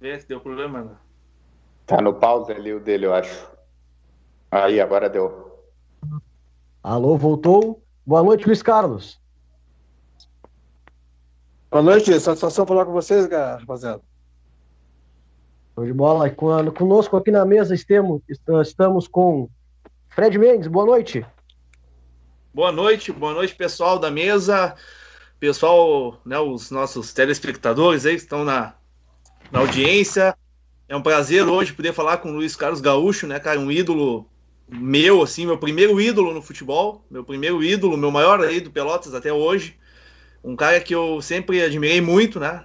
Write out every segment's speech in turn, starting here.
Vê se deu problema. Né? Tá no pause ali o dele, eu acho. Aí, agora deu. Alô, voltou. Boa noite, Luiz Carlos. Boa noite, satisfação falar com vocês, rapaziada. Show de bola. Conosco aqui na mesa estamos, estamos com Fred Mendes. Boa noite. Boa noite, boa noite, pessoal da mesa, pessoal, né, os nossos telespectadores aí que estão na, na audiência. É um prazer hoje poder falar com o Luiz Carlos Gaúcho, né, cara, um ídolo meu, assim, meu primeiro ídolo no futebol, meu primeiro ídolo, meu maior aí do Pelotas até hoje. Um cara que eu sempre admirei muito, né?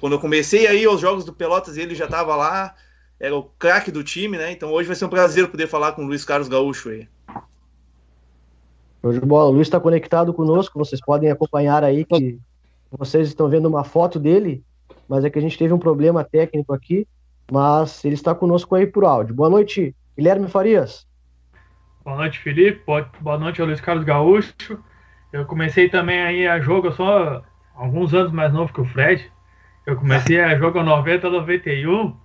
Quando eu comecei aí aos jogos do Pelotas, ele já estava lá, era o craque do time, né? Então hoje vai ser um prazer poder falar com o Luiz Carlos Gaúcho aí. Show de bola. O Luiz está conectado conosco, vocês podem acompanhar aí que vocês estão vendo uma foto dele, mas é que a gente teve um problema técnico aqui, mas ele está conosco aí por áudio. Boa noite, Guilherme Farias. Boa noite, Felipe. Boa noite, Luiz Carlos Gaúcho. Eu comecei também aí a jogo, eu sou alguns anos mais novo que o Fred. Eu comecei a jogo 90 91.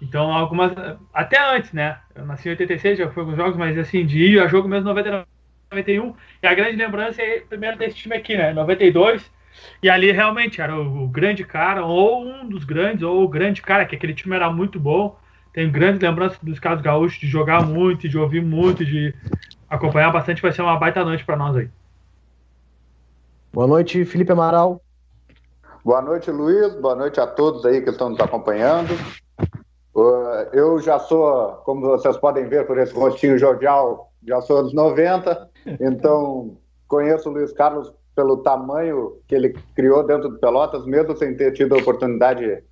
Então, algumas. Até antes, né? Eu nasci em 86, já fui alguns jogos, mas assim, de ir a jogo mesmo 99 91. E a grande lembrança é primeiro desse time aqui, né? 92. E ali realmente era o, o, grande cara, ou um dos grandes, ou o grande cara, que aquele time era muito bom. Tenho grandes lembranças dos casos gaúchos de jogar muito, de ouvir muito, de acompanhar bastante. Vai ser uma baita noite para nós aí. Boa noite, Felipe Amaral. Boa noite, Luiz. Boa noite a todos aí que estão nos acompanhando. Uh, eu já sou, como vocês podem ver por esse rostinho jovial, já sou dos 90, então conheço o Luiz Carlos pelo tamanho que ele criou dentro do Pelotas, mesmo sem ter tido a oportunidade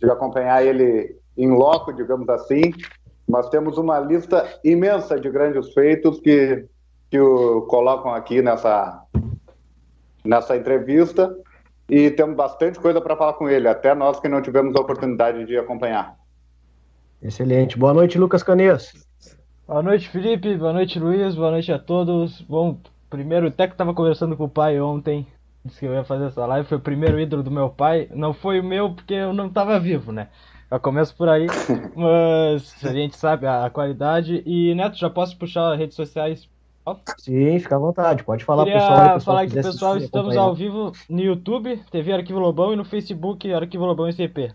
de acompanhar ele em loco, digamos assim. Mas temos uma lista imensa de grandes feitos que, que o colocam aqui nessa, nessa entrevista e temos bastante coisa para falar com ele, até nós que não tivemos a oportunidade de acompanhar. Excelente. Boa noite, Lucas Canês. Boa noite, Felipe. Boa noite, Luiz. Boa noite a todos. Bom, primeiro, até que estava conversando com o pai ontem, disse que eu ia fazer essa live. Foi o primeiro ídolo do meu pai. Não foi o meu porque eu não estava vivo, né? Já começo por aí, mas a gente sabe a qualidade. E, Neto, já posso puxar as redes sociais? Sim, fica à vontade. Pode falar Queria pessoal. pessoal falar que, pessoal, estamos ao vivo no YouTube, TV Arquivo Lobão, e no Facebook Arquivo Lobão ICP.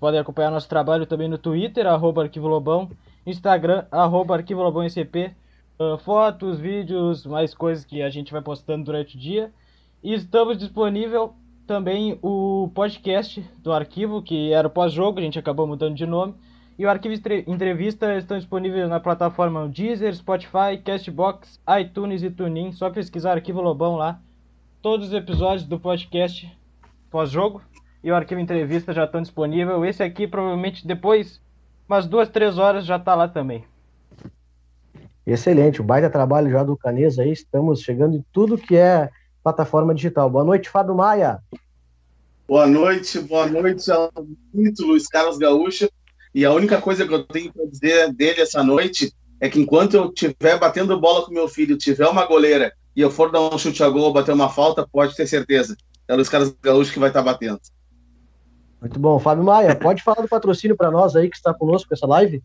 Podem acompanhar nosso trabalho também no Twitter, arroba Arquivo Lobão, Instagram, arroba Arquivo Lobão ICP. Uh, fotos, vídeos, mais coisas que a gente vai postando durante o dia. E estamos disponível também o podcast do arquivo, que era o pós-jogo, a gente acabou mudando de nome. E o arquivo entrevista estão disponíveis na plataforma Deezer, Spotify, Castbox, iTunes e TuneIn. Só pesquisar Arquivo Lobão lá. Todos os episódios do podcast pós-jogo e o arquivo entrevista já estão disponíveis. Esse aqui provavelmente depois umas duas, três horas já está lá também. Excelente, o baita trabalho já do Canês aí, estamos chegando em tudo que é plataforma digital. Boa noite, Fábio Maia. Boa noite, boa noite ao muito Luiz Carlos Gaúcho. E a única coisa que eu tenho para dizer dele essa noite é que enquanto eu estiver batendo bola com meu filho, tiver uma goleira e eu for dar um chute a gol bater uma falta, pode ter certeza. É o Luiz Carlos Gaúcho que vai estar batendo. Muito bom. Fábio Maia, pode falar do patrocínio para nós aí que está conosco com essa live?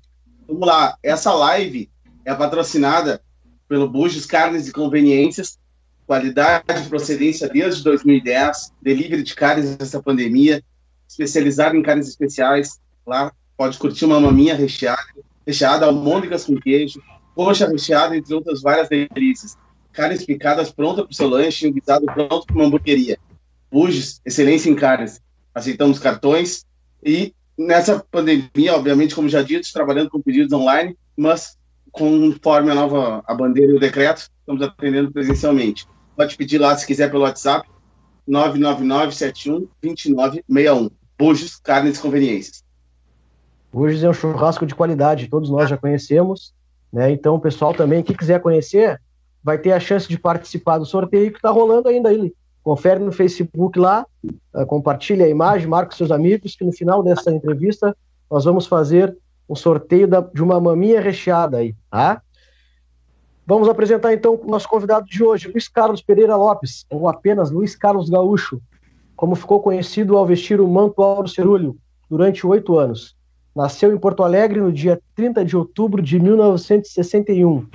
Vamos lá. Essa live é patrocinada pelo Bujos Carnes e Conveniências, qualidade e procedência desde 2010, delivery de carnes nessa pandemia, especializado em carnes especiais. Lá pode curtir uma maminha recheada, recheada, almôndegas com queijo, coxa recheada, entre outras várias delícias. Carnes picadas pronta para o seu lanche e um guisado pronto para uma hamburgueria. Bujos, excelência em carnes aceitamos cartões e nessa pandemia, obviamente, como já dito, trabalhando com pedidos online, mas conforme a nova a bandeira e o decreto, estamos atendendo presencialmente. Pode pedir lá se quiser pelo WhatsApp 999712961. Bujos, carnes e conveniências. Bujos é um churrasco de qualidade, todos nós já conhecemos, né? Então, o pessoal também que quiser conhecer, vai ter a chance de participar do sorteio que está rolando ainda aí confere no Facebook lá, uh, compartilha a imagem, marca seus amigos, que no final dessa entrevista nós vamos fazer um sorteio da, de uma maminha recheada aí, tá? Vamos apresentar então o nosso convidado de hoje, Luiz Carlos Pereira Lopes, ou apenas Luiz Carlos Gaúcho, como ficou conhecido ao vestir o manto Auro Cerúleo. durante oito anos. Nasceu em Porto Alegre no dia 30 de outubro de 1961.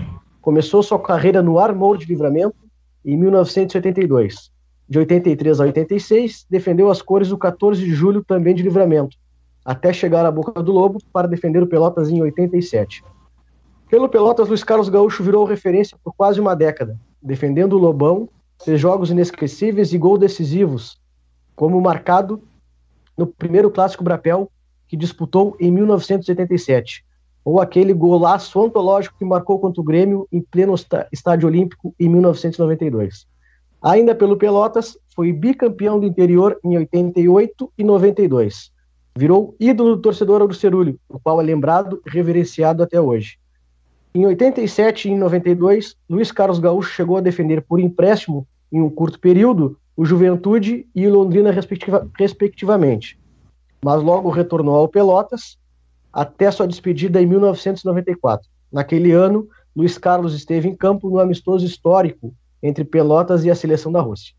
Começou sua carreira no Armour de Livramento em 1982. De 83 a 86, defendeu as cores do 14 de julho também de Livramento, até chegar à Boca do Lobo para defender o Pelotas em 87. Pelo Pelotas, Luiz Carlos Gaúcho virou referência por quase uma década, defendendo o Lobão, fez jogos inesquecíveis e gols decisivos, como marcado no primeiro Clássico Brapel, que disputou em 1987, ou aquele golaço antológico que marcou contra o Grêmio em pleno Estádio Olímpico em 1992. Ainda pelo Pelotas, foi bicampeão do interior em 88 e 92. Virou ídolo do torcedor Arucerulho, o qual é lembrado e reverenciado até hoje. Em 87 e em 92, Luiz Carlos Gaúcho chegou a defender por empréstimo, em um curto período, o Juventude e o Londrina respectiva, respectivamente. Mas logo retornou ao Pelotas, até sua despedida em 1994. Naquele ano, Luiz Carlos esteve em campo no amistoso histórico entre Pelotas e a seleção da Rússia.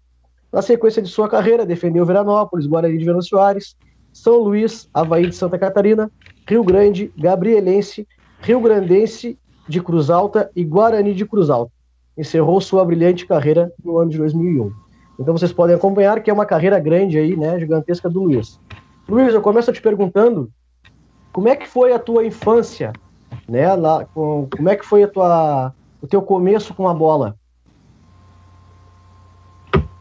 Na sequência de sua carreira, defendeu Veranópolis, Guarani de Venâncio Soares, São Luís, Havaí de Santa Catarina, Rio Grande, Gabrielense, Rio Grandense de Cruz Alta e Guarani de Cruz Alta. Encerrou sua brilhante carreira no ano de 2001. Então vocês podem acompanhar que é uma carreira grande aí, né, gigantesca do Luiz. Luiz, eu começo te perguntando como é que foi a tua infância, né, lá, com, como é que foi a tua, o teu começo com a bola?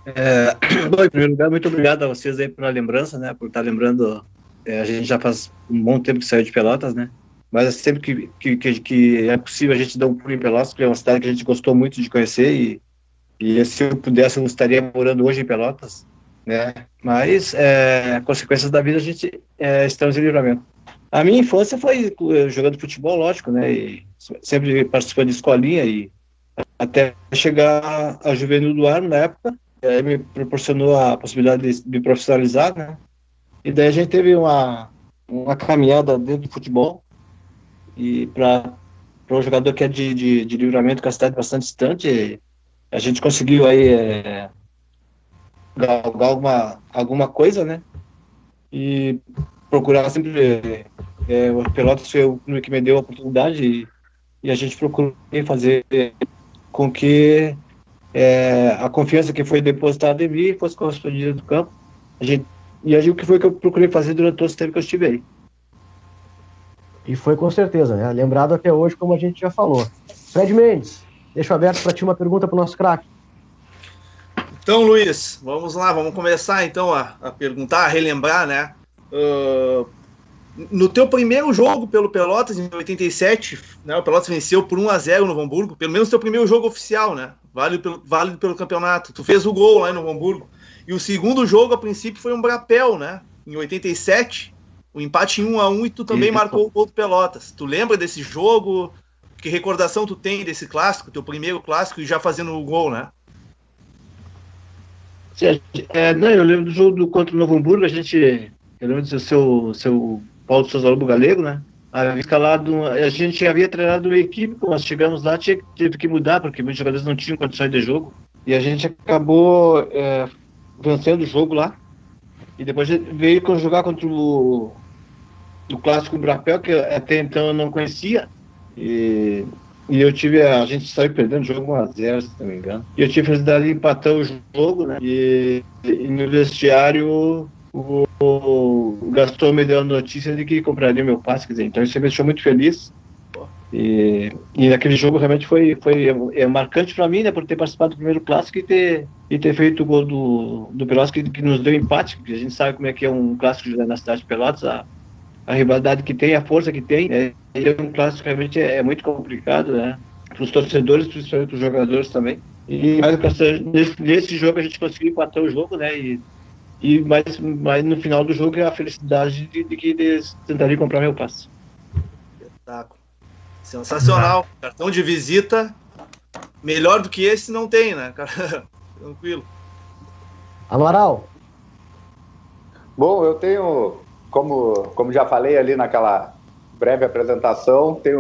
É, bom, em primeiro lugar, muito obrigado a vocês aí pela lembrança, né, por estar lembrando, é, a gente já faz um bom tempo que saiu de Pelotas, né, mas é sempre que, que, que, que é possível a gente dar um pulo em Pelotas, porque é uma cidade que a gente gostou muito de conhecer e, e se eu pudesse, eu estaria morando hoje em Pelotas, né? Mas, é, consequências da vida, a gente é, estamos em livramento. A minha infância foi eh, jogando futebol, lógico, né? E sempre participando de escolinha e até chegar a Juvenil do Armo na época, me proporcionou a possibilidade de me profissionalizar, né? E daí a gente teve uma, uma caminhada dentro do futebol e para um jogador que é de, de, de, livramento com a cidade bastante distante, a gente conseguiu aí é, galgar alguma, alguma coisa, né? E procurar sempre. É, o Pelotas foi o que me deu a oportunidade e, e a gente procurou fazer com que é, a confiança que foi depositada em mim fosse correspondida do campo. A gente, e aí o que foi que eu procurei fazer durante todo esse tempo que eu estive aí. E foi com certeza, né? Lembrado até hoje, como a gente já falou. Fred Mendes, deixo aberto para ti uma pergunta para o nosso craque. Então, Luiz, vamos lá, vamos começar então a, a perguntar, a relembrar, né? Uh, no teu primeiro jogo pelo Pelotas, em 87, né, o Pelotas venceu por 1 a 0 no Hamburgo, pelo menos teu primeiro jogo oficial, né? Válido pelo, válido pelo campeonato. Tu fez o gol lá no Hamburgo. E o segundo jogo, a princípio, foi um Brapel, né? Em 87, o empate em 1 a 1 e tu também Isso. marcou o gol do Pelotas. Tu lembra desse jogo? Que recordação tu tem desse clássico, teu primeiro clássico e já fazendo o gol, né? É, não, eu lembro do jogo do, contra o Novo Hamburgo, a gente. Eu lembro do seu, seu Paulo Souza Lobo Galego, né? Havia escalado, a gente havia treinado uma equipe, quando nós chegamos lá, tinha, teve que mudar, porque muitos jogadores não tinham condições de jogo. E a gente acabou é, vencendo o jogo lá. E depois veio jogar contra o, do clássico Brapel, que até então eu não conhecia. E, e eu tive, a, a gente saiu perdendo o jogo 1x0, se não me engano. E eu tive a felicidade de empatar o jogo, né? E, e no vestiário o, Gaston me deu a notícia de que compraria meu passe, quer dizer, então isso me deixou muito feliz. E, e naquele jogo realmente foi, foi é, marcante para mim, né, por ter participado do primeiro clássico e ter, e ter feito o gol do, do Pelotas que, que nos deu empate, porque a gente sabe como é que é um clássico na cidade de Pelotas, a, a rivalidade que tem, a força que tem. É, é um clássico realmente é, é muito complicado, né? Para os torcedores, principalmente para os jogadores também. E mais nesse, nesse jogo a gente conseguiu empatar o jogo, né? E, e mais, mais no final do jogo é a felicidade de, de que eles tentariam comprar meu passe. Espetáculo. Sensacional. Cartão de visita melhor do que esse não tem, né, cara? Tranquilo. Amaral. Bom, eu tenho como, como já falei ali naquela breve apresentação, tem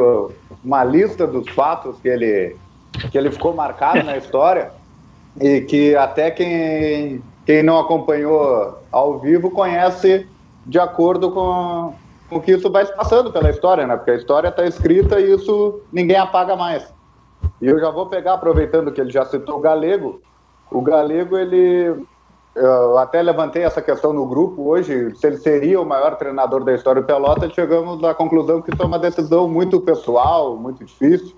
uma lista dos fatos que ele, que ele ficou marcado na história e que até quem, quem não acompanhou ao vivo conhece de acordo com, com que isso vai passando pela história, né? Porque a história está escrita e isso ninguém apaga mais. E eu já vou pegar, aproveitando que ele já citou o Galego, o Galego, ele. Eu até levantei essa questão no grupo hoje, se ele seria o maior treinador da história do Pelota, chegamos à conclusão que isso é uma decisão muito pessoal, muito difícil,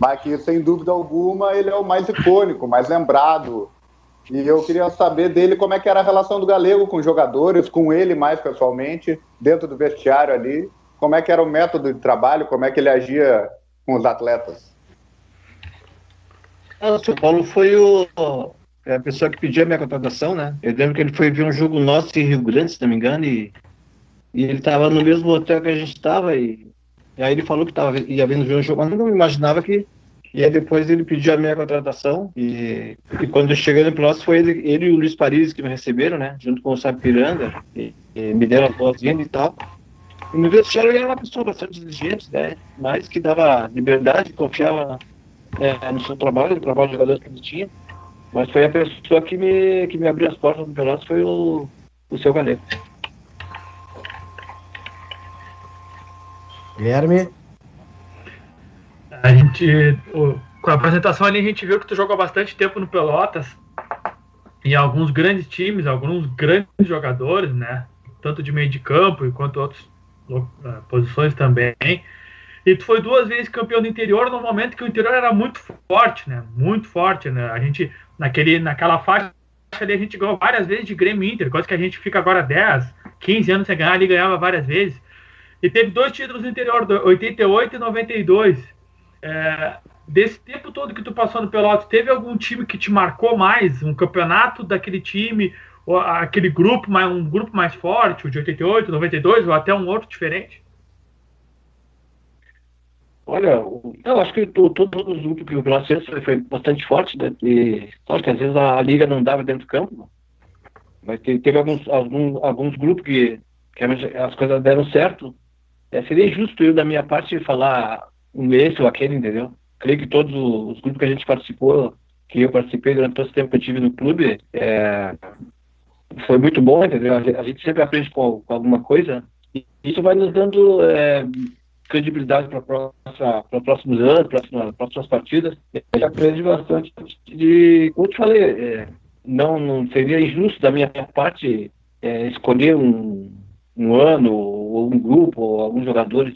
mas que, sem dúvida alguma, ele é o mais icônico, mais lembrado. E eu queria saber dele como é que era a relação do Galego com os jogadores, com ele mais pessoalmente, dentro do vestiário ali, como é que era o método de trabalho, como é que ele agia com os atletas. Ah, o Paulo foi o, a pessoa que pediu a minha contratação, né? Eu lembro que ele foi ver um jogo nosso em Rio Grande, se não me engano, e, e ele estava no mesmo hotel que a gente estava, e, e, aí ele falou que tava, ia vendo ver um jogo, mas não imaginava que. E aí depois ele pediu a minha contratação, e, e quando eu cheguei no próximo foi ele, ele e o Luiz Paris que me receberam, né? Junto com o Sapiranga, e, e me deram a voz-vinda e tal. E no vestiário ele era uma pessoa bastante exigente, né? Mas que dava liberdade, confiava é, no seu trabalho, no trabalho de jogadores que ele tinha. Mas foi a pessoa que me, que me abriu as portas do Pelotas, foi o, o seu Galego. Guilherme? A gente, com a apresentação ali, a gente viu que tu jogou bastante tempo no Pelotas, em alguns grandes times, alguns grandes jogadores, né? Tanto de meio de campo quanto outras uh, posições também. E tu foi duas vezes campeão do interior no momento que o interior era muito forte, né? Muito forte, né? A gente, naquele, naquela faixa ali, a gente ganhou várias vezes de Grêmio Inter, coisa que a gente fica agora 10, 15 anos sem ganhar, ali ganhava várias vezes. E teve dois títulos no interior, 88 e 92. É, desse tempo todo que tu passou no Pelotas, teve algum time que te marcou mais? Um campeonato daquele time, ou aquele grupo, um grupo mais forte, o de 88, 92, ou até um outro diferente? Olha, eu acho que todos os grupos que o Pelotas foi bastante forte, né? E, que às vezes a, liga não dava dentro do campo, mas teve alguns, alguns, alguns grupos que, que as coisas deram certo. É, seria injusto eu, da minha parte, falar esse ou aquele, entendeu? Creio que todos os grupos que a gente participou, que eu participei durante todo esse tempo que eu tive no clube, é, foi muito bom, entendeu? A gente sempre aprende com, com alguma coisa. E isso vai nos dando é, credibilidade para próximos anos, para próximas partidas. Ele aprende bastante de, como eu te falei, é, não, não seria injusto da minha parte é, escolher um, um ano ou um grupo ou alguns jogadores.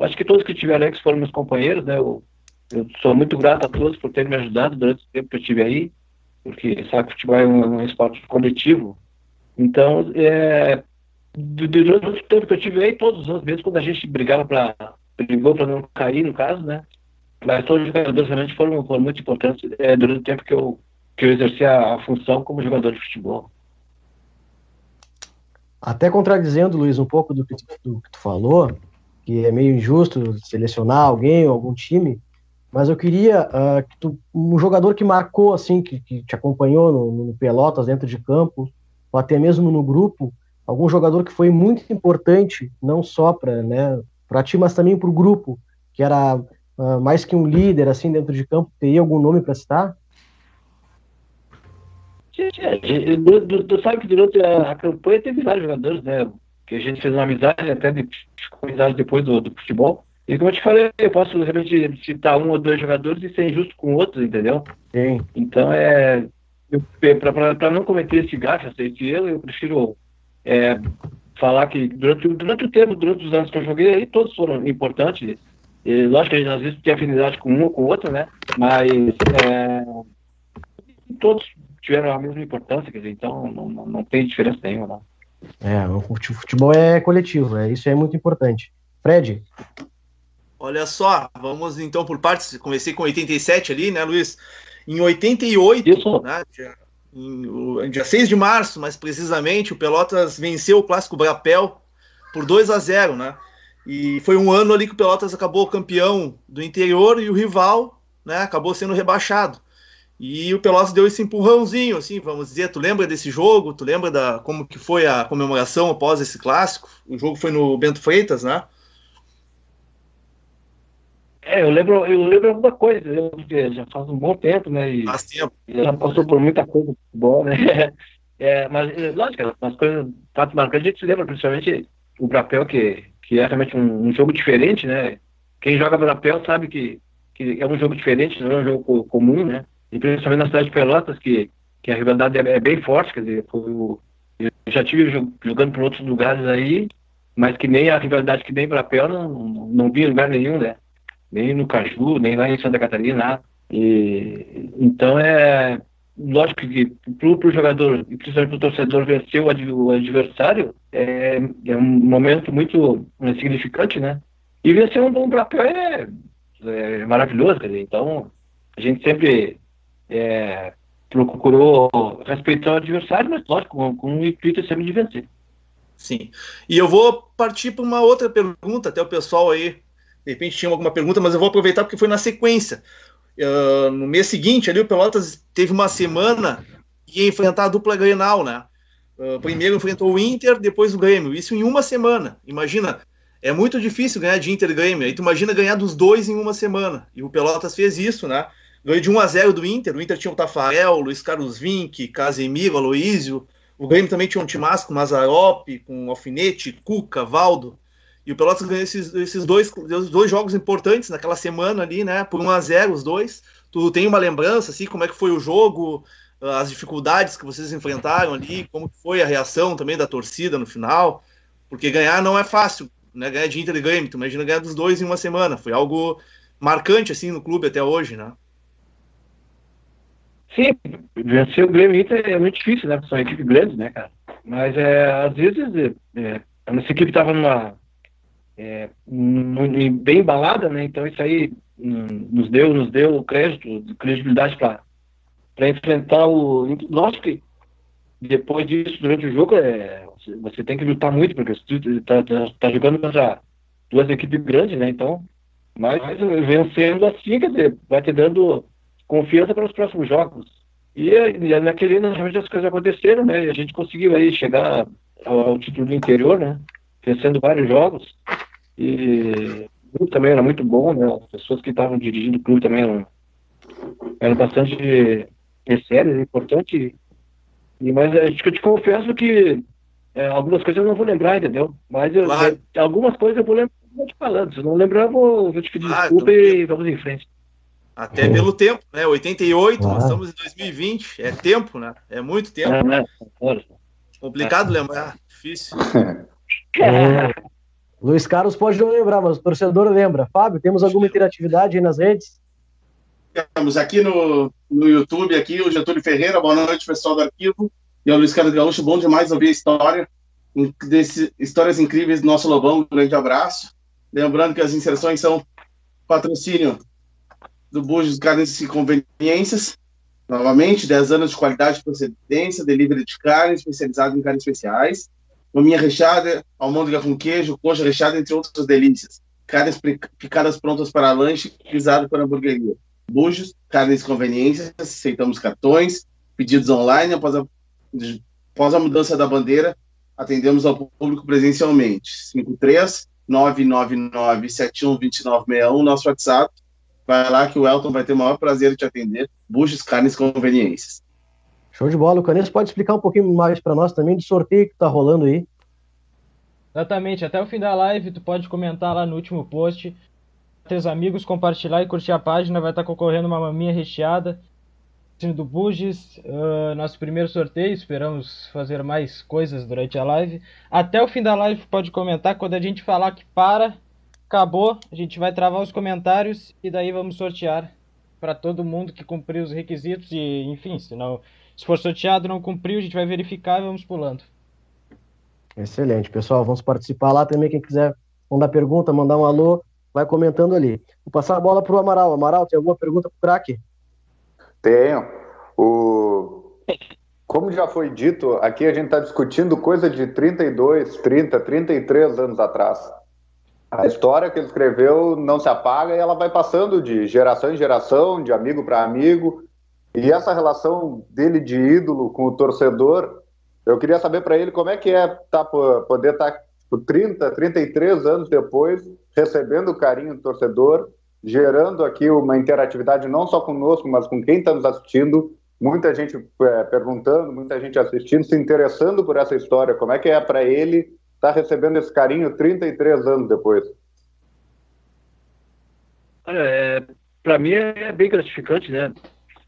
Acho que todos que tiveram aí, que foram meus companheiros, né? Eu, eu sou muito grato a todos por terem me ajudado durante o tempo que eu estive aí, porque sabe que futebol é um, um esporte coletivo. Então, é, durante o tempo que eu tive aí, todos os anos, mesmo quando a gente brigava para brigou para não cair, no caso, né? Mas todos os jogadores realmente foram, foram muito importantes é, durante o tempo que eu, que eu exerci a, a, função como jogador de futebol. Até contradizendo, Luiz, um pouco do que, tu, do que tu falou, que é meio injusto selecionar alguém ou algum time, mas eu queria uh, que tu, um jogador que marcou, assim, que, que te acompanhou no, no Pelotas, dentro de campo, ou até mesmo no grupo, algum jogador que foi muito importante, não só para né, ti, mas também para o grupo, que era uh, mais que um líder assim dentro de campo, teria algum nome para citar? Tu sabe que durante a, campanha teve vários jogadores, né? Que a gente fez uma amizade, até de, amizade depois do, do, futebol. E como eu te falei, eu posso realmente citar um ou dois jogadores e ser injusto com outros, entendeu? Sim. Então é. Para não cometer esse gasto, esse erro, eu prefiro é, falar que durante, durante o tempo, durante os anos que eu joguei, aí todos foram importantes. E, lógico que a gente às vezes tem afinidade com um ou com o outro, né? Mas é, todos tiveram a mesma importância, quer dizer, então não, não, não tem diferença nenhuma. Não. É, o futebol é coletivo, é, isso é muito importante. Fred? Olha só, vamos então por partes. Comecei com 87 ali, né, Luiz? Em 88, Isso. né, em, dia 6 de março, mais precisamente, o Pelotas venceu o clássico Brapel por 2 a 0, né? E foi um ano ali que o Pelotas acabou campeão do interior e o rival, né, acabou sendo rebaixado. E o Pelotas deu esse empurrãozinho, assim, vamos dizer. Tu lembra desse jogo? Tu lembra da como que foi a comemoração após esse clássico? O jogo foi no Bento Freitas, né? É, eu lembro, eu lembro alguma coisa, eu, já faz um bom tempo, né? E, faz tempo. Já passou por muita coisa futebol, né? É, mas, é, lógico, umas coisas, fato marcante, a gente se lembra, principalmente o Brapel, que, que é realmente um, um jogo diferente, né? Quem joga Brapel sabe que, que é um jogo diferente, não é um jogo comum, né? E principalmente na cidade de Pelotas, que, que a rivalidade é, é bem forte, quer dizer, eu já tive jogando por outros lugares aí, mas que nem a rivalidade que nem Brapel não, não, não vi em lugar nenhum, né? Nem no Caju, nem lá em Santa Catarina, nada. E, então é lógico que para o jogador e principalmente para o torcedor vencer o adversário é, é um momento muito né, significante, né? E vencer um bom papel é, é maravilhoso, quer dizer, então a gente sempre é, procurou respeitar o adversário, mas lógico, com, com o intuito sempre de vencer. Sim. E eu vou partir para uma outra pergunta, até o pessoal aí, de repente tinha alguma pergunta, mas eu vou aproveitar porque foi na sequência. Uh, no mês seguinte, ali o Pelotas teve uma semana e ia enfrentar a dupla Grenal, né? Uh, primeiro enfrentou o Inter, depois o Grêmio. Isso em uma semana. Imagina, é muito difícil ganhar de Inter e Grêmio. Aí tu imagina ganhar dos dois em uma semana. E o Pelotas fez isso, né? Ganhou de 1 a 0 do Inter. O Inter tinha o Tafarel, Luiz Carlos Vinck, Casemiro, Aloísio. O Grêmio também tinha um Timasco, com Mazarop, com Alfinete, Cuca, Valdo. E o Pelotas ganhou esses, esses dois, dois jogos importantes naquela semana ali, né? Por 1 a 0 os dois. Tu tem uma lembrança, assim, como é que foi o jogo, as dificuldades que vocês enfrentaram ali, como foi a reação também da torcida no final? Porque ganhar não é fácil, né? Ganhar de Inter e Grêmio, tu imagina ganhar dos dois em uma semana. Foi algo marcante, assim, no clube até hoje, né? Sim, vencer o Grêmio Inter é muito difícil, né? São equipes grandes, né, cara? Mas é, às vezes é, é a nossa equipe estava numa é, bem embalada, né? Então isso aí hum, nos deu, nos deu crédito, credibilidade para enfrentar o. Lógico que depois disso, durante o jogo, é, você tem que lutar muito, porque você está tá, tá jogando contra duas equipes grandes, né? Então, mas vencendo assim, quer dizer, vai te dando confiança para os próximos jogos. E, e naquele ano, realmente as coisas aconteceram, né? E a gente conseguiu aí chegar ao, ao título do interior, né? Vencendo vários jogos. E o clube também era muito bom, né? As pessoas que estavam dirigindo o clube também eram, eram bastante sérias, importantes. E, mas acho que eu te confesso que é, algumas coisas eu não vou lembrar, entendeu? Mas eu, claro. é, algumas coisas eu vou lembrar vou te falando. Se eu não lembrar, eu vou, vou te pedir claro, desculpa e vamos em frente. Até oh. pelo tempo, né? 88, nós estamos em 2020, é tempo, né? É muito tempo. É, né? Complicado lembrar, difícil. É. Luiz Carlos pode não lembrar, mas o torcedor lembra. Fábio, temos alguma interatividade aí nas redes? Temos aqui no, no YouTube, aqui o Getúlio Ferreira, boa noite, pessoal do arquivo. E o Luiz Carlos Gaúcho, bom demais ouvir a história, desse, histórias incríveis do nosso Lobão, um grande abraço. Lembrando que as inserções são patrocínio do Bujos Carnes e Conveniências, novamente, 10 anos de qualidade e procedência, delivery de carne, especializado em carnes especiais maminha recheada, almôndega com queijo, coxa recheada, entre outras delícias. Carnes picadas prontas para lanche, pisado para hamburgueria. Bujos, carnes conveniências, aceitamos cartões, pedidos online. Após a, após a mudança da bandeira, atendemos ao público presencialmente. 53 999 712961, nosso WhatsApp. Vai lá que o Elton vai ter o maior prazer de te atender. Bujos, carnes conveniências. Show de bola. O Canes pode explicar um pouquinho mais para nós também do sorteio que está rolando aí. Exatamente. Até o fim da live, tu pode comentar lá no último post. Teus amigos, compartilhar e curtir a página. Vai estar tá concorrendo uma maminha recheada. Do Buges, uh, nosso primeiro sorteio. Esperamos fazer mais coisas durante a live. Até o fim da live, pode comentar. Quando a gente falar que para, acabou, a gente vai travar os comentários e daí vamos sortear para todo mundo que cumpriu os requisitos e, enfim, se não se for sorteado, não cumpriu, a gente vai verificar e vamos pulando. Excelente, pessoal. Vamos participar lá também. Quem quiser mandar pergunta, mandar um alô, vai comentando ali. Vou passar a bola para o Amaral. Amaral, tem alguma pergunta para o craque? Tenho. O... Como já foi dito, aqui a gente está discutindo coisa de 32, 30, 33 anos atrás. A história que ele escreveu não se apaga e ela vai passando de geração em geração, de amigo para amigo. E essa relação dele de ídolo com o torcedor, eu queria saber para ele como é que é tá, poder estar tá, 30, 33 anos depois, recebendo o carinho do torcedor, gerando aqui uma interatividade não só conosco, mas com quem está nos assistindo. muita gente é, perguntando, muita gente assistindo, se interessando por essa história. Como é que é para ele estar tá recebendo esse carinho 33 anos depois? é, para mim é bem gratificante, né?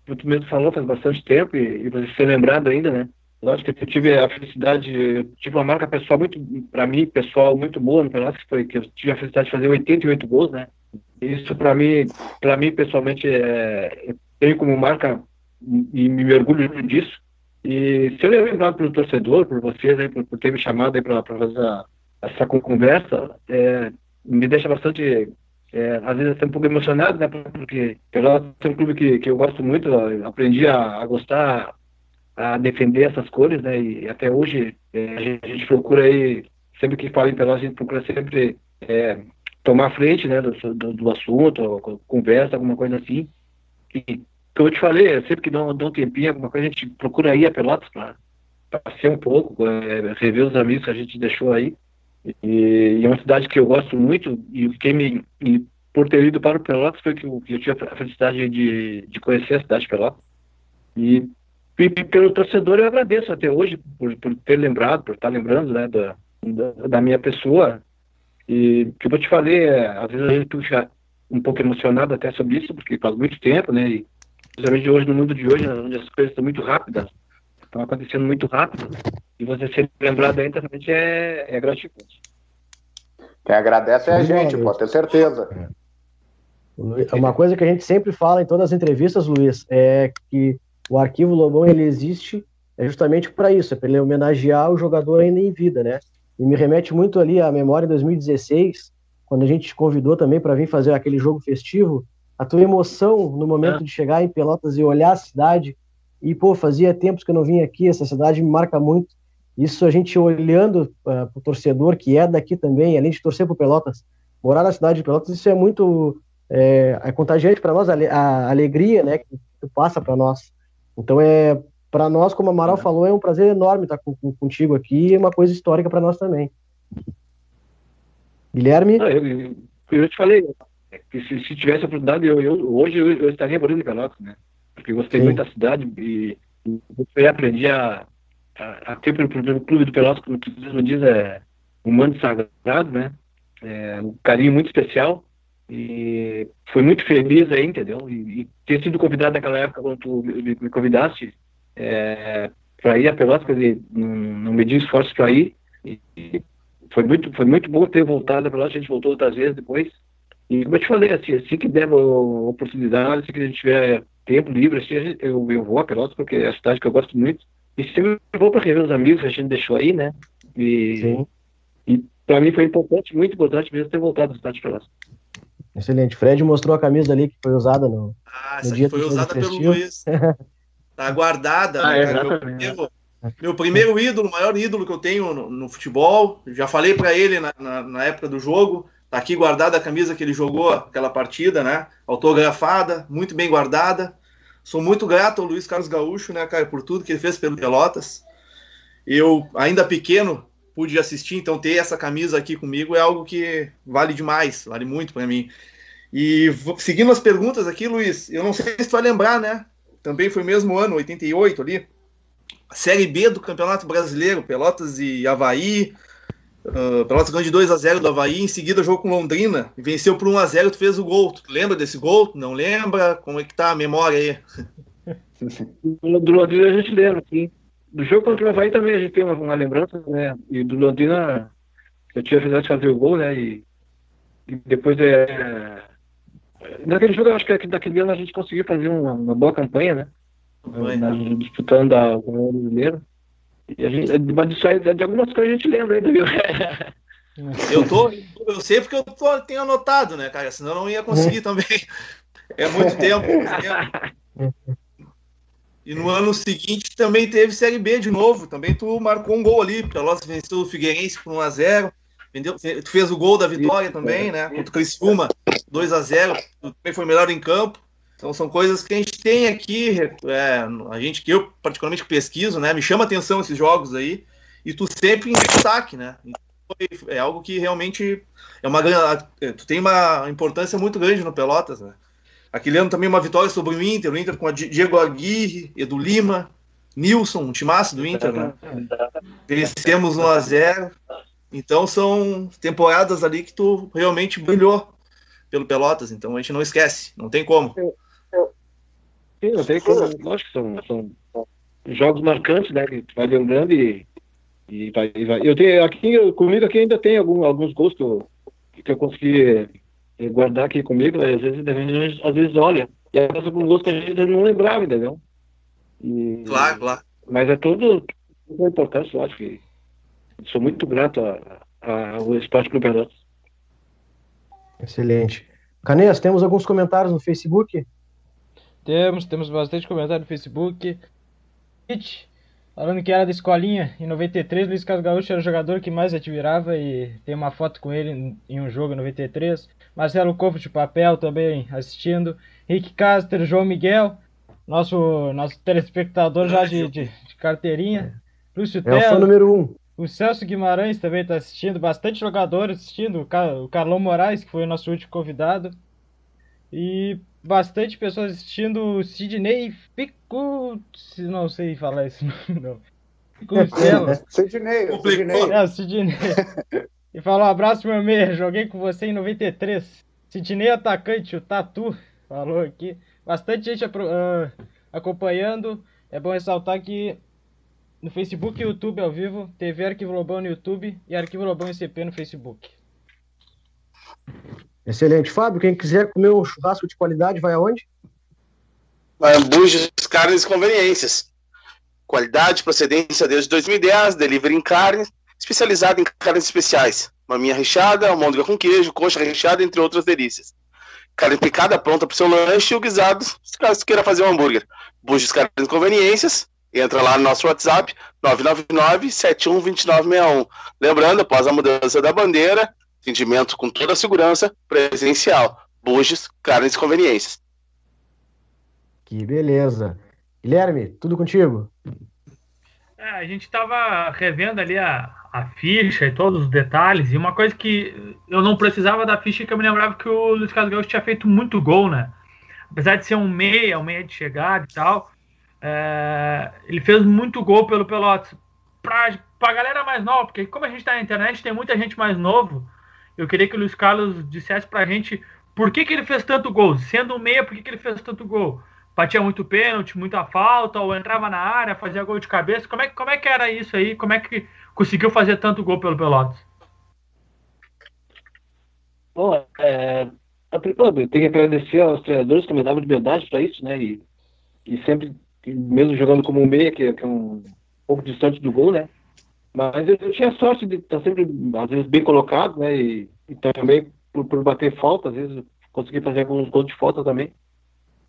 Tu mesmo falou faz bastante tempo e, e você ser lembrado ainda, né? Lógico que eu tive a felicidade, tive uma marca pessoal muito, para mim, pessoal, muito boa no Pelotas, que foi que eu tive a felicidade de fazer 88 gols, né? Isso para mim, para mim pessoalmente, é, eu tenho como marca e me orgulho disso. E se eu lembrado pelo torcedor, por vocês aí, por, por ter me chamado para fazer a, essa conversa, é, me deixa bastante, é, às vezes até um pouco emocionado, né? Porque Pelotas é um clube que, que eu gosto muito, eu aprendi a, a gostar a defender essas cores, né? E até hoje é, a, gente, a, gente, procura aí, sempre que fala em Pelotas, a gente procura sempre é, tomar frente, né, do, do, do, assunto, conversa, alguma coisa assim. E, como eu te falei, sempre que dá, um, tempinho, alguma coisa, a gente procura ir a Pelotas para passear um pouco, é, rever os amigos que a gente deixou aí. E, e, é uma cidade que eu gosto muito, e quem me, e por ter ido para o Pelotas foi que eu, que eu tive a felicidade de, de conhecer a cidade de Pelotas. E e pelo torcedor eu agradeço até hoje por, por ter lembrado, por estar lembrando né, da, da, da minha pessoa. E que eu te falei, é, às vezes a gente fica um pouco emocionado até sobre isso, porque faz muito tempo, né? E principalmente hoje, no mundo de hoje, onde as coisas estão muito rápidas, estão acontecendo muito rápido, e você ser lembrado ainda realmente é, é gratificante. Quem agradece é a gente, pode ter certeza. É uma coisa que a gente sempre fala em todas as entrevistas, Luiz, é que o arquivo Lobão ele existe é justamente para isso, é para ele homenagear o jogador ainda em vida, né? E me remete muito ali à memória de 2016, quando a gente te convidou também para vir fazer aquele jogo festivo, a tua emoção no momento é. de chegar em Pelotas e olhar a cidade e pô, fazia tempos que eu não vinha aqui, essa cidade me marca muito. Isso a gente olhando uh, para o torcedor que é daqui também, além de torcer para Pelotas, morar na cidade de Pelotas, isso é muito é, é contagiante para nós, a, a, alegria, né, que tu passa para nós. Então é para nós, como o Amaral é. falou, é um prazer enorme estar com, com, contigo aqui e é uma coisa histórica para nós também. Guilherme? Eu, eu, eu, te falei que se, se tivesse a oportunidade, eu, eu hoje eu, eu, estaria morando em Pelotas, né? Porque gostei Sim. muito da cidade e, e aprendi a, a, a ter pelo, pelo clube do Pelotas, como tu diz, é um manto sagrado, né? É, um carinho muito especial e foi muito feliz aí, entendeu? E, e ter sido convidado naquela época, quando tu me, me convidaste é, para ir a Pelotas, quer dizer, não, não medi esforços para ir. E, e, foi muito, foi muito bom ter voltado a Pelotas, a gente voltou outras vezes depois. E como eu te falei, assim, assim que der oportunidade, assim que a gente tiver tempo livre, assim, eu, eu vou a Pelotas, porque é a cidade que eu gosto muito. E sempre vou para rever os amigos que a gente deixou aí, né? E, Sim. e para mim foi importante, muito importante mesmo ter voltado à cidade de Pelotas. Excelente. Fred mostrou a camisa ali que foi usada no, ah, no dia foi usada pelo Luiz. Tá guardada, ah, né, cara? Meu primeiro, meu primeiro, ídolo, maior ídolo que eu tenho no, no futebol. Já falei para ele na, na, na, época do jogo. Tá aqui guardada a camisa que ele jogou aquela partida, né? Autografada, muito bem guardada. Sou muito grato ao Luiz Carlos Gaúcho, né, cara, por tudo que ele fez pelo Pelotas. Eu, ainda pequeno, pude assistir, então ter essa camisa aqui comigo é algo que vale demais, vale muito para mim. E seguindo as perguntas aqui, Luiz, eu não sei se tu vai lembrar, né? Também foi o mesmo ano, 88 ali. Série B do Campeonato Brasileiro, Pelotas e Havaí. Uh, Pelotas ganhou de 2 a 0 do Havaí, em seguida jogou com Londrina e venceu por 1 a 0 tu fez o gol. Tu lembra desse gol? Não lembra? Como é que tá a memória aí? Do Londrina a gente lembra, sim do jogo contra o Havaí também a gente tem uma, uma lembrança, né? E do Londrina, eu tinha a de fazer o gol, né? E, e depois é. Naquele jogo, eu acho que daquele ano a gente conseguiu fazer uma, uma boa campanha, né? Na, disputando a, o brasileiro. E a gente, mas disso aí, de algumas coisas a gente lembra ainda, viu? Eu tô, eu sei porque eu tô, tenho anotado, né, cara? Senão eu não ia conseguir também. É muito tempo. tempo. E no ano seguinte também teve Série B de novo. Também tu marcou um gol ali. Pelotas venceu o Figueirense por 1x0. Entendeu? Tu fez o gol da vitória também, né? Contra o Criciúma, 2x0. Tu também foi melhor em campo. Então são coisas que a gente tem aqui. É, a gente que eu particularmente pesquiso, né? Me chama atenção esses jogos aí. E tu sempre em destaque, né? É algo que realmente é uma Tu tem uma importância muito grande no Pelotas, né? Aquele ano também uma vitória sobre o Inter, o Inter com a Diego Aguirre, Edu Lima, Nilson, um timaço do Inter, né? Vencemos 1 a 0 Então são temporadas ali que tu realmente brilhou pelo Pelotas, então a gente não esquece, não tem como. Sim, não tem como, lógico que são, são jogos marcantes, né? Que tu vai lembrando e, e, vai, e vai. Eu tenho aqui, comigo aqui ainda tem algum, alguns gols que eu, consegui guardar aqui comigo, né? às vezes, às vezes olha, e às vezes alguns gols que a gente não lembrava, entendeu? E, claro, claro. Mas é tudo, tudo importante, eu acho que sou muito grato ao Esporte Clube Pelotas. Excelente. Canês, temos alguns comentários no Facebook? Temos, temos bastante comentário no Facebook. Falando que era da escolinha, em 93, Luiz Carlos Gaúcho era o jogador que mais admirava e tem uma foto com ele em um jogo em 93. Marcelo Covo de Papel também assistindo. Rick Caster, João Miguel, nosso, nosso telespectador já de, de, de carteirinha. Lúcio é Telo, o fã número um. O Celso Guimarães também está assistindo, bastante jogadores assistindo. O Carlão Moraes, que foi o nosso último convidado. E bastante pessoas assistindo o Sidney Fico. Não sei falar esse nome, não. Sidney, Sidney. É, Sidney. E falou: abraço, meu meia. Joguei com você em 93. Sidney atacante, o Tatu. Falou aqui. Bastante gente uh, acompanhando. É bom ressaltar que no Facebook e YouTube ao vivo, TV Arquivo Lobão no YouTube e Arquivo Lobão ICP no Facebook. Excelente. Fábio, quem quiser comer um churrasco de qualidade, vai aonde? Vai Bujos Carnes e Conveniências. Qualidade, procedência desde 2010, delivery em carnes, especializado em carnes especiais. Maminha recheada, almôndega com queijo, coxa recheada, entre outras delícias. Carne picada pronta para o seu lanche e o guisado, se caso queira fazer um hambúrguer. Bujos Carnes e Conveniências, entra lá no nosso WhatsApp, 999-712961. Lembrando, após a mudança da bandeira, Atendimento com toda a segurança, presencial. Buges, carnes e conveniências. Que beleza. Guilherme, tudo contigo? É, a gente estava revendo ali a, a ficha e todos os detalhes, e uma coisa que eu não precisava da ficha que eu me lembrava que o Luiz Carlos Gaúcho tinha feito muito gol, né? Apesar de ser um meia, um meia de chegada e tal, é, ele fez muito gol pelo Pelotas. Para a galera mais nova, porque como a gente está na internet, tem muita gente mais novo, eu queria que o Luiz Carlos dissesse pra gente por que, que ele fez tanto gol. Sendo um meia, por que, que ele fez tanto gol? Batia muito pênalti, muita falta, ou entrava na área, fazia gol de cabeça. Como é, como é que era isso aí? Como é que conseguiu fazer tanto gol pelo Pelotas? Bom, é, tem que agradecer aos treinadores que me davam liberdade para isso, né? E, e sempre, mesmo jogando como um meia, que, que é um pouco distante do gol, né? Mas eu, eu tinha sorte de estar sempre, às vezes, bem colocado, né? E, e também por, por, bater falta, às vezes consegui fazer alguns gols de falta também.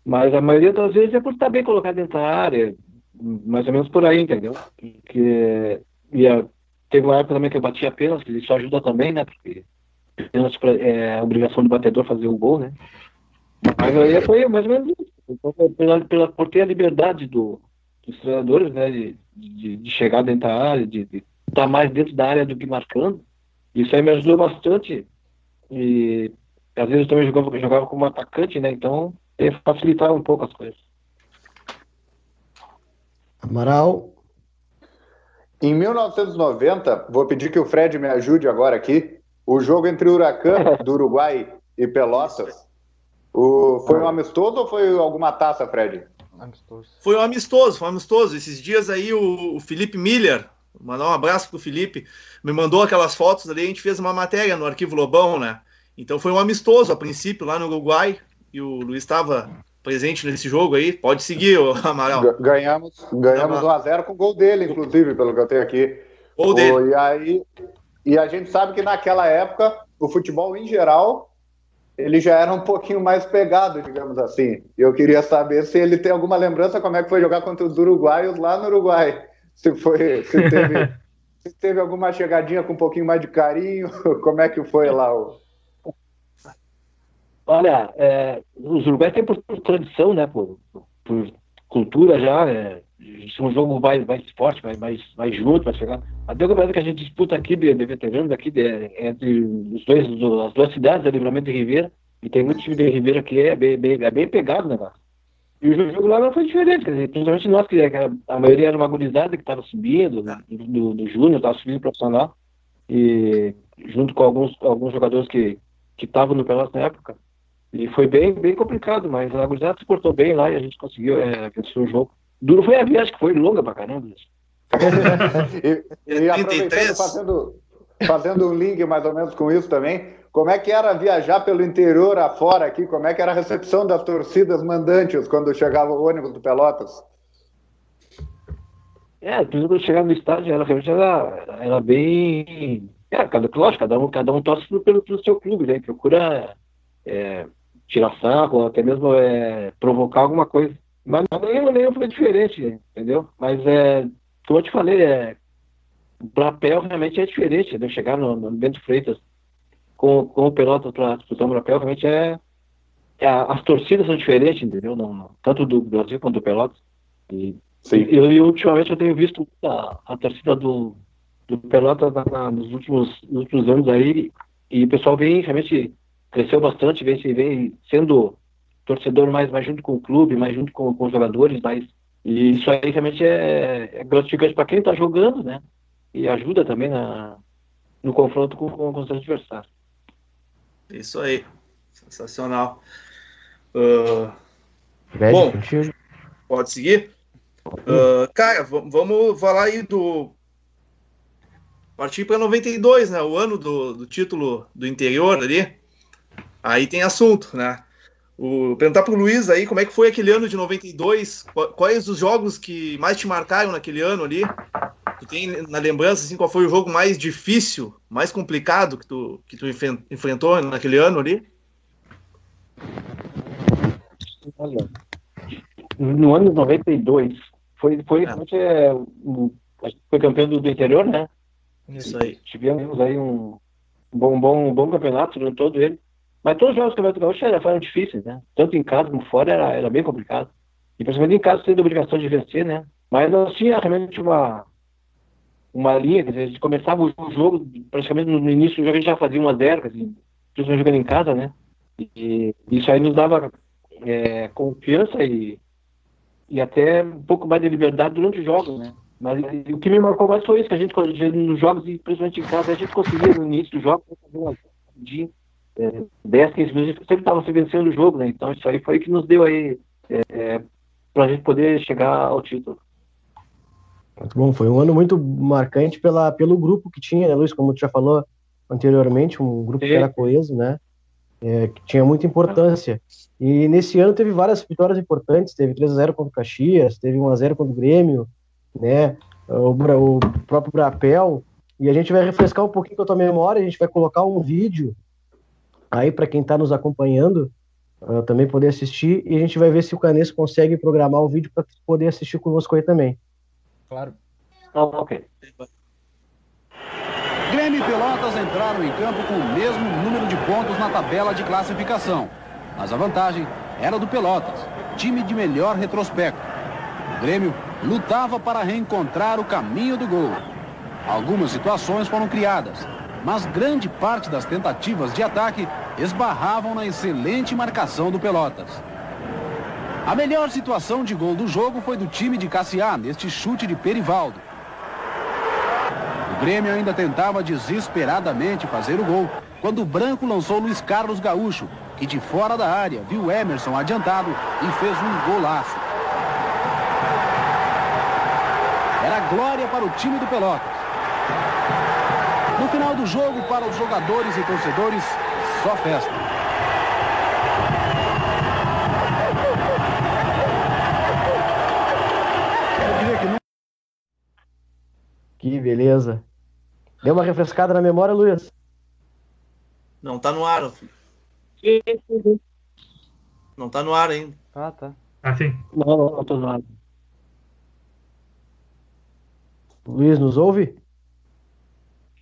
Mas a maioria das vezes é por estar bem colocado dentro da área, mais ou menos por aí, entendeu? Que, e a, teve uma época também que eu batia pênalti, isso ajuda também, né? Porque pênalti é a obrigação do batedor fazer o gol, né? Mas aí foi mais ou menos. Então, pela, pela, por ter a liberdade do, dos treinadores, né? De, de, de chegar dentro da área, de, de estar tá mais dentro da área do que marcando. Isso aí me ajudou bastante. E às vezes eu também jogava, jogava como atacante, né? Então facilitar um pouco as coisas. Amaral. Em 1990, vou pedir que o Fred me ajude agora aqui. O jogo entre o Huracan do Uruguai e Pelotas. O, foi um amistoso ou foi alguma taça, Fred? Amistoso. Foi um amistoso, foi um amistoso. Esses dias aí o, o Felipe Miller, mandar um abraço pro Felipe, me mandou aquelas fotos ali, a gente fez uma matéria no Arquivo Lobão, né? Então foi um amistoso a princípio lá no Uruguai e o Luiz estava presente nesse jogo aí. Pode seguir, Amaral. Ganhamos, ganhamos 1x0 com gol dele, inclusive, pelo que eu tenho aqui. Gol dele. e aí, e a gente sabe que naquela época o futebol em geral ele já era um pouquinho mais pegado, digamos assim. Eu queria saber se ele tem alguma lembrança como é que foi jogar contra os uruguaios lá no Uruguai se foi, se teve, se teve alguma chegadinha com um pouquinho mais de carinho, como é que foi lá o... Olha, é, os uruguaios têm por, por, tradição, né, por, por cultura já, é, um jogo mais, mais forte, mais, mais, mais junto, mais chegar. Até o campeonato que a gente disputa aqui de, de veteranos, aqui de, entre os dois, as duas cidades, a Livramento e Ribeira, E tem muito time de Ribeira que é bem, bem, é bem pegado, né, cara? E o jogo lá não foi diferente, quer dizer, principalmente nós, que a maioria era uma gurizada que estava subindo, do, do, do Júnior, estava subindo profissional, e junto com alguns, alguns jogadores que estavam no Pelotas na época. E foi bem, bem complicado, mas a gurizada se portou bem lá e a gente conseguiu é, vencer o jogo. Duro foi a viagem, que foi longa pra caramba. e, e aproveitando, fazendo, fazendo um link mais ou menos com isso também, como é que era viajar pelo interior afora aqui? Como é que era a recepção das torcidas mandantes quando chegava o ônibus do Pelotas? É, quando chegava no estádio, era, realmente era, era bem. É, cada, lógico, cada um, cada um torce pelo, pelo seu clube, né? Procura é, tirar sarro, até mesmo é, provocar alguma coisa. Mas nenhum, nenhum foi diferente, entendeu? Mas é, como eu te falei, é, o Brapel realmente é diferente, né? Chegar no, no Bento Freitas com, com o Pelotas para disputar o Brapel, realmente é, é, As torcidas são diferentes, entendeu? Não, não, tanto do Brasil quanto do Pelotas. E, Sim. Eu, eu, ultimamente eu tenho visto a, a torcida do, do Pelotas na, na, nos, últimos, nos últimos anos aí, e o pessoal vem realmente cresceu bastante, vem, vem sendo torcedor mais, mais junto com o clube, mais junto com, com os jogadores, mais, e isso aí realmente é, é gratificante para quem está jogando, né? E ajuda também na, no confronto com, com, com os adversários. Isso aí. Sensacional. Uh, bom, pode seguir? Uh, cara, vamos falar aí do. Partir para 92, né? O ano do, do título do interior ali. Aí tem assunto, né? O, perguntar para o Luiz aí como é que foi aquele ano de 92, quais os jogos que mais te marcaram naquele ano ali? Tu tem na lembrança assim, qual foi o jogo mais difícil, mais complicado que tu, que tu enfrentou naquele ano ali? Olha, no ano de 92, foi, foi, é. É, a gente foi campeão do, do interior, né? Isso aí. Tivemos aí um bom, bom, bom campeonato durante todo ele. Mas todos os jogos do Campeonato Gaúcho foram difíceis, né? Tanto em casa como fora era, era bem complicado. E principalmente em casa tendo a obrigação de vencer, né? Mas nós tinha realmente uma, uma linha, a gente começava o jogo, praticamente no início a gente já fazia uma zero, principalmente jogando em casa, né? E isso aí nos dava é, confiança e, e até um pouco mais de liberdade durante os jogos, né? Mas o que me marcou mais foi isso, que a gente, nos jogos, e principalmente em casa, a gente conseguia no início do jogo fazer uma é, 10, 15 minutos, sempre estava se vencendo o jogo, né? Então isso aí foi que nos deu aí é, é para a gente poder chegar ao título. Muito bom, foi um ano muito marcante pela, pelo grupo que tinha, né, Luiz? Como tu já falou anteriormente, um grupo Sim. que era coeso, né? É, que tinha muita importância. E nesse ano teve várias vitórias importantes, teve 3x0 contra o Caxias, teve 1x0 contra o Grêmio, né? O, o próprio Brapel. E a gente vai refrescar um pouquinho com a tua memória, a gente vai colocar um vídeo aí para quem está nos acompanhando uh, também poder assistir e a gente vai ver se o Canes consegue programar o vídeo para poder assistir conosco aí também. Claro. Oh, ok. Grêmio e Pelotas entraram em campo com o mesmo número de pontos na tabela de classificação. Mas a vantagem era do Pelotas, time de melhor retrospecto. O Grêmio lutava para reencontrar o caminho do gol. Algumas situações foram criadas, mas grande parte das tentativas de ataque esbarravam na excelente marcação do Pelotas. A melhor situação de gol do jogo foi do time de Cassiá, neste chute de Perivaldo. O Grêmio ainda tentava desesperadamente fazer o gol, quando o Branco lançou Luiz Carlos Gaúcho, que de fora da área viu Emerson adiantado e fez um golaço. Era glória para o time do Pelotas. No final do jogo, para os jogadores e torcedores, só festa. Que beleza. Deu uma refrescada na memória, Luiz? Não tá no ar, filho. Não tá no ar ainda. Ah, tá. Ah, sim. Não, não, não tô no ar. Luiz, nos ouve?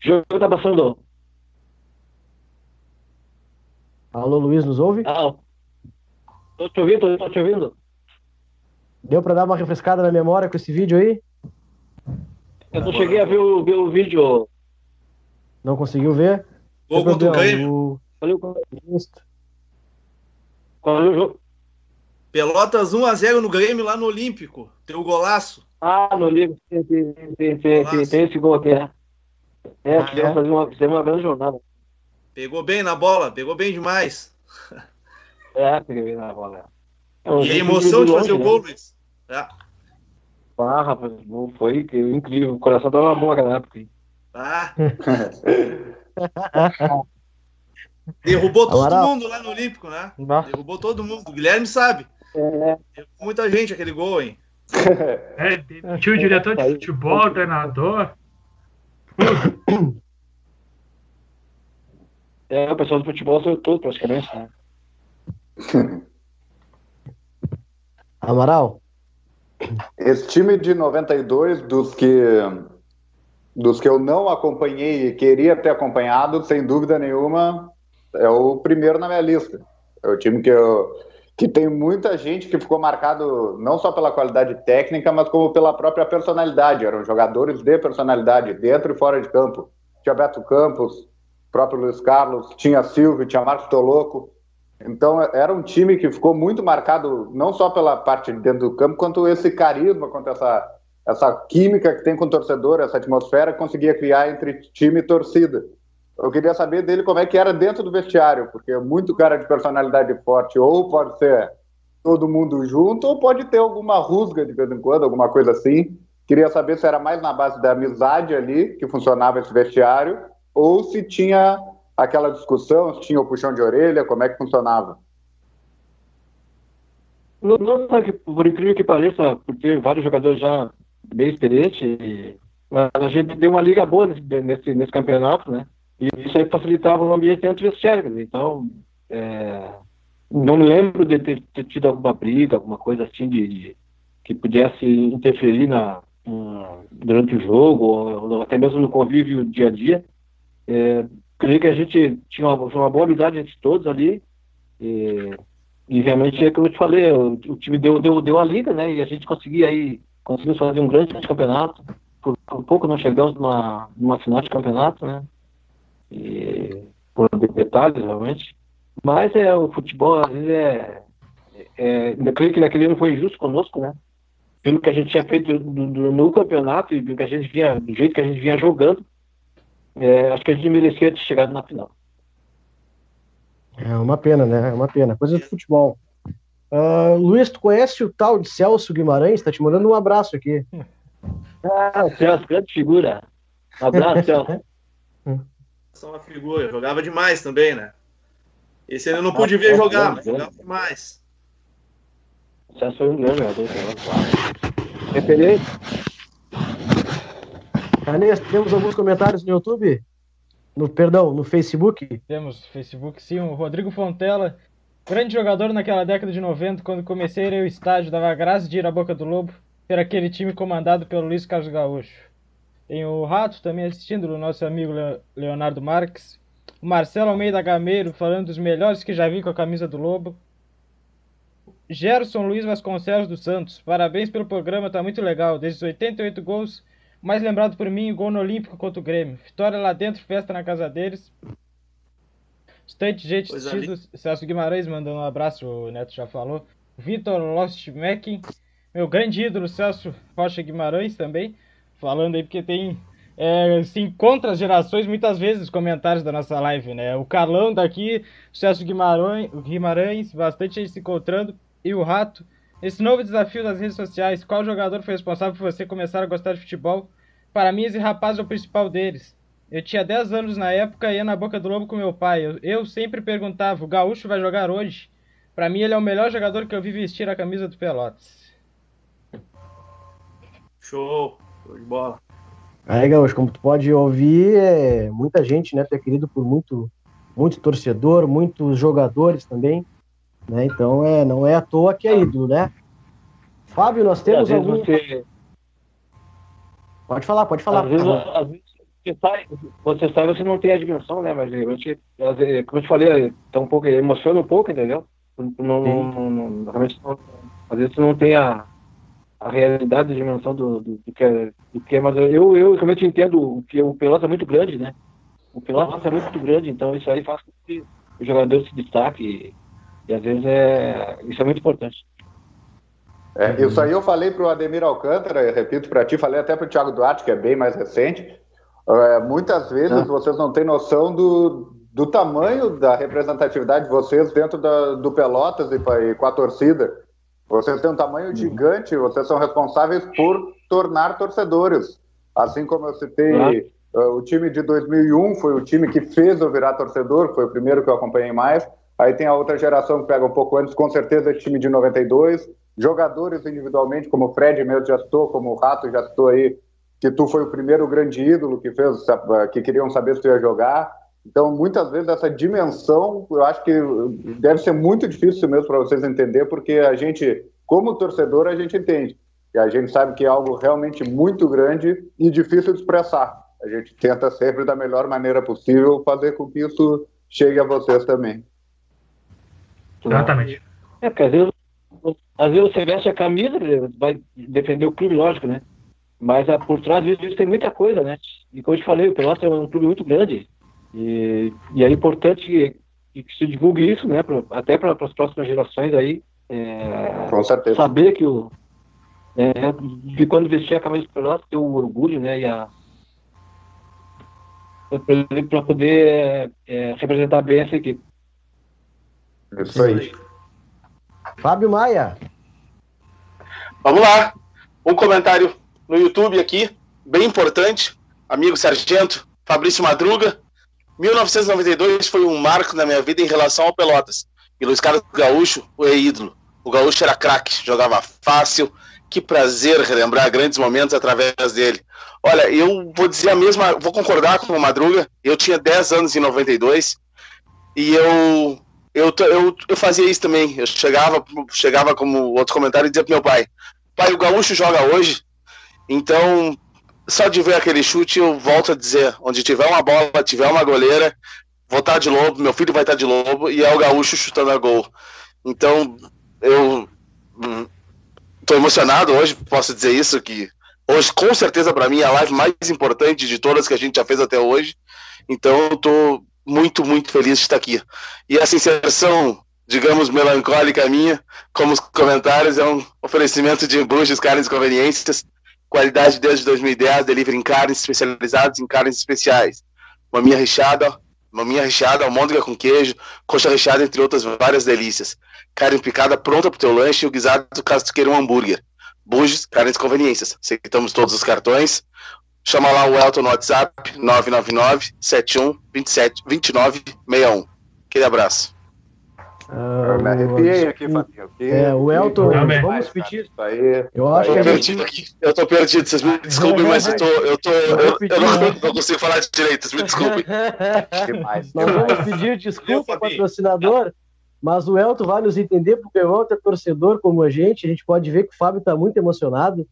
O jogo tá passando. Alô, Luiz, nos ouve? Ah, tô te ouvindo, tô te ouvindo. Deu para dar uma refrescada na memória com esse vídeo aí? Eu não cheguei a ver o, ver o vídeo. Não conseguiu ver? Gol contra o Grêmio. O... Qual é o jogo? Pelotas 1x0 no Grêmio lá no Olímpico. Teu golaço. Ah, no livro tem, tem, tem, tem, tem, tem esse gol aqui, é. É, Ah, é? fazer uma, fizemos uma grande jornada. Pegou bem na bola, pegou bem demais. É, peguei na bola. É um E a emoção de longe, fazer o né? gol, Luiz. É. Ah, rapaz, foi que- incrível. O coração tava bom naquela época. hein? Ah. Derrubou todo Amaral. mundo lá no Olímpico, né? Derrubou todo mundo. O Guilherme sabe. É, Derrubou muita gente aquele gol, hein? É, demitiu o diretor de futebol, treinador. é, o pessoal do futebol saiu todo praticamente, né? Amaral, Esse time de 92, dos que, dos que eu não acompanhei e queria ter acompanhado, sem dúvida nenhuma, é o primeiro na minha lista. É o time que, eu, que tem muita gente que ficou marcado não só pela qualidade técnica, mas como pela própria personalidade. Eram jogadores de personalidade, dentro e fora de campo. Tinha Beto Campos, próprio Luiz Carlos, tinha Silvio, tinha Marcos Toloco. Então era um time que ficou muito marcado não só pela parte de dentro do campo, quanto esse carisma, quanto essa, essa química que tem com o torcedor, essa atmosfera que conseguia criar entre time e torcida. Eu queria saber dele como é que era dentro do vestiário, porque é muito cara de personalidade forte, ou pode ser todo mundo junto, ou pode ter alguma rusga de vez em quando, alguma coisa assim. Queria saber se era mais na base da amizade ali que funcionava esse vestiário, ou se tinha aquela discussão, se tinha o puxão de orelha, como é que funcionava. Não, não, por incrível que pareça, por ter vários jogadores já bem experientes, a gente deu uma liga boa nesse, nesse, nesse campeonato, né? E isso aí facilitava o ambiente vestiário. quer dizer, Então, é, não lembro de ter, ter tido alguma briga, alguma coisa assim de, de- que pudesse interferir na, na- durante o jogo, ou, ou até mesmo no convívio dia a dia. É, creio que a gente tinha uma, uma boa amizade entre todos ali. E, e realmente é como eu te falei, o, o time deu, deu, deu a liga, né? E a gente conseguia aí, conseguimos fazer um grande campeonato. Por, por pouco não chegamos numa, numa final de campeonato, né? E por detalhes, realmente. Mas é, o futebol, às vezes, é. é eu creio que naquele ano foi injusto conosco, né? Pelo que a gente tinha feito do- no campeonato e pelo que a gente vinha, do jeito que a gente vinha jogando, é, acho que a gente merecia ter chegado na final. é uma pena, né? É uma pena. Coisa de futebol. Ah, Luiz, tu conhece o tal de Celso Guimarães? Tá te mandando um abraço aqui. Ah, Celso, grande figura. Um abraço, Celso. Só uma figura. Jogava demais também, né? Esse eu não pude ver jogar, mas jogava demais. Celso foi um grande jogador. Celso. Referente. Canês, temos alguns comentários no YouTube? No, perdão, no Facebook? Temos Facebook, sim, o Rodrigo Fontela, grande jogador naquela década de 90, quando comecei ao estádio, dava graça de ir à Boca do Lobo, ter aquele time comandado pelo Luiz Carlos Gaúcho. Tem o Rato também assistindo, o nosso amigo Le- Leonardo Marques. O Marcelo Almeida Gameiro falando dos melhores que já vi com a camisa do Lobo. Gerson Luiz Vasconcelos dos Santos, parabéns pelo programa, tá muito legal. Desde os 88 gols, mais lembrado por mim, o gol no Olímpico contra o Grêmio. Vitória lá dentro, festa na casa deles. Bastante gente assistindo. Celso Guimarães mandando um abraço, o Neto já falou. Vitor Lostmack, meu grande ídolo Celso Rocha Guimarães também, falando aí porque tem é, se encontra as gerações muitas vezes nos comentários da nossa live, né? O Carlão daqui, o Celso Guimarães, Guimarães, bastante gente se encontrando, e o Rato. Esse novo desafio das redes sociais, qual jogador foi responsável por você começar a gostar de futebol? Para mim, esse rapaz é o principal deles. Eu tinha 10 anos na época e ia na boca do lobo com meu pai. Eu, eu sempre perguntava: o Gaúcho vai jogar hoje? Para mim, ele é o melhor jogador que eu vi vestir a camisa do Pelotas. Show. Show de bola. Aí, Gaúcho, como tu pode ouvir, é, muita gente, né? Tu é querido por muito, muito torcedor, muitos jogadores também, né? Então, é, não é à toa que é ídolo, né? Fábio, nós temos algum... você, Pode falar, pode falar. às vezes, às vezes você sai, você sai, você não tem a dimensão, né? Mas vezes, como eu te falei, tá um pouco, emociona um pouco, entendeu? Não, não, não, realmente não- às vezes você não tem a, a realidade, a dimensão do, do, do que é, do que é, mas eu, eu realmente entendo que o Pelotas é muito grande, né? O Pelotas é muito grande, então isso aí faz com que o jogador se destaque. E, às vezes é, isso é muito importante. É, isso aí eu falei para o Ademir Alcântara, repito para ti, falei até para o Thiago Duarte, que é bem mais recente. É, muitas vezes ah. vocês não têm noção do, do tamanho da representatividade de vocês dentro da, do Pelotas e, e, com a torcida. Vocês têm um tamanho uhum. gigante, vocês são responsáveis por tornar torcedores. Assim como eu citei, uh, o time de 2001 foi o time que fez eu virar torcedor, foi o primeiro que eu acompanhei mais. Aí tem a outra geração que pega um pouco antes, com certeza, esse time de 92. Jogadores individualmente, como o Fred mesmo já citou, como o Rato já citou aí, que tu foi o primeiro grande ídolo que fez, que queriam saber se tu ia jogar. Então, muitas vezes, essa dimensão, eu acho que deve ser muito difícil mesmo para vocês entender, porque a gente, como torcedor, a gente entende. E a gente sabe que é algo realmente muito grande e difícil de expressar. A gente tenta sempre, da melhor maneira possível, fazer com que isso chegue a vocês também. Exatamente. É, porque às vezes, às vezes você veste a camisa, vai defender o clube, lógico, né? Mas a, por trás disso tem muita coisa, né? E como eu te falei, o Pelotas é um clube muito grande. E, e é importante que, que se divulgue isso, né? Pra, até para as próximas gerações aí. É, Com certeza. Saber que o. É, que quando vestir a camisa do Pelotas, ter o orgulho, né? E a, para poder é, representar bem essa equipe. Isso aí. Fábio Maia. Vamos lá. Um comentário no YouTube aqui, bem importante. Amigo Sargento, Fabrício Madruga. 1992 foi um marco na minha vida em relação ao Pelotas. E Luiz Carlos Gaúcho foi ídolo. O Gaúcho era craque, jogava fácil. Que prazer relembrar grandes momentos através dele. Olha, eu vou dizer a mesma, vou concordar com o Madruga. Eu tinha 10 anos em 92 e eu eu, eu, eu fazia isso também. Eu chegava, chegava como outro comentário e dizia pro meu pai: Pai, o Gaúcho joga hoje, então só de ver aquele chute eu volto a dizer: onde tiver uma bola, tiver uma goleira, vou estar de lobo, meu filho vai estar de lobo e é o Gaúcho chutando a gol. Então eu estou hum, emocionado hoje, posso dizer isso, que hoje com certeza para mim é a live mais importante de todas que a gente já fez até hoje. Então eu muito, muito feliz de estar aqui. E essa inserção, digamos, melancólica minha, como os comentários, é um oferecimento de Bruxas Carnes Conveniências, qualidade desde 2010, delivery em carnes especializados em carnes especiais. Maminha recheada, maminha recheada, almôndega com queijo, coxa recheada, entre outras várias delícias. Carne picada pronta para o teu lanche e o guisado caso tu queira um hambúrguer. Buges, carnes conveniências. Aceitamos todos os cartões. Chama lá o Elton no WhatsApp, 999 71 27 29 61. Aquele abraço. Ah, eu me arrepiei aqui, Fabinho. É, o Elton, vamos pedir. Eu acho eu que tô perdido aqui. Eu tô perdido, vocês me desculpem, mas eu tô. Eu, tô, eu, eu não, não, consigo falar direito, vocês me desculpem. Demais, Nós vamos pedir desculpa, patrocinador, mas o Elton vai nos entender, porque o Elton é torcedor como a gente. A gente pode ver que o Fábio está muito emocionado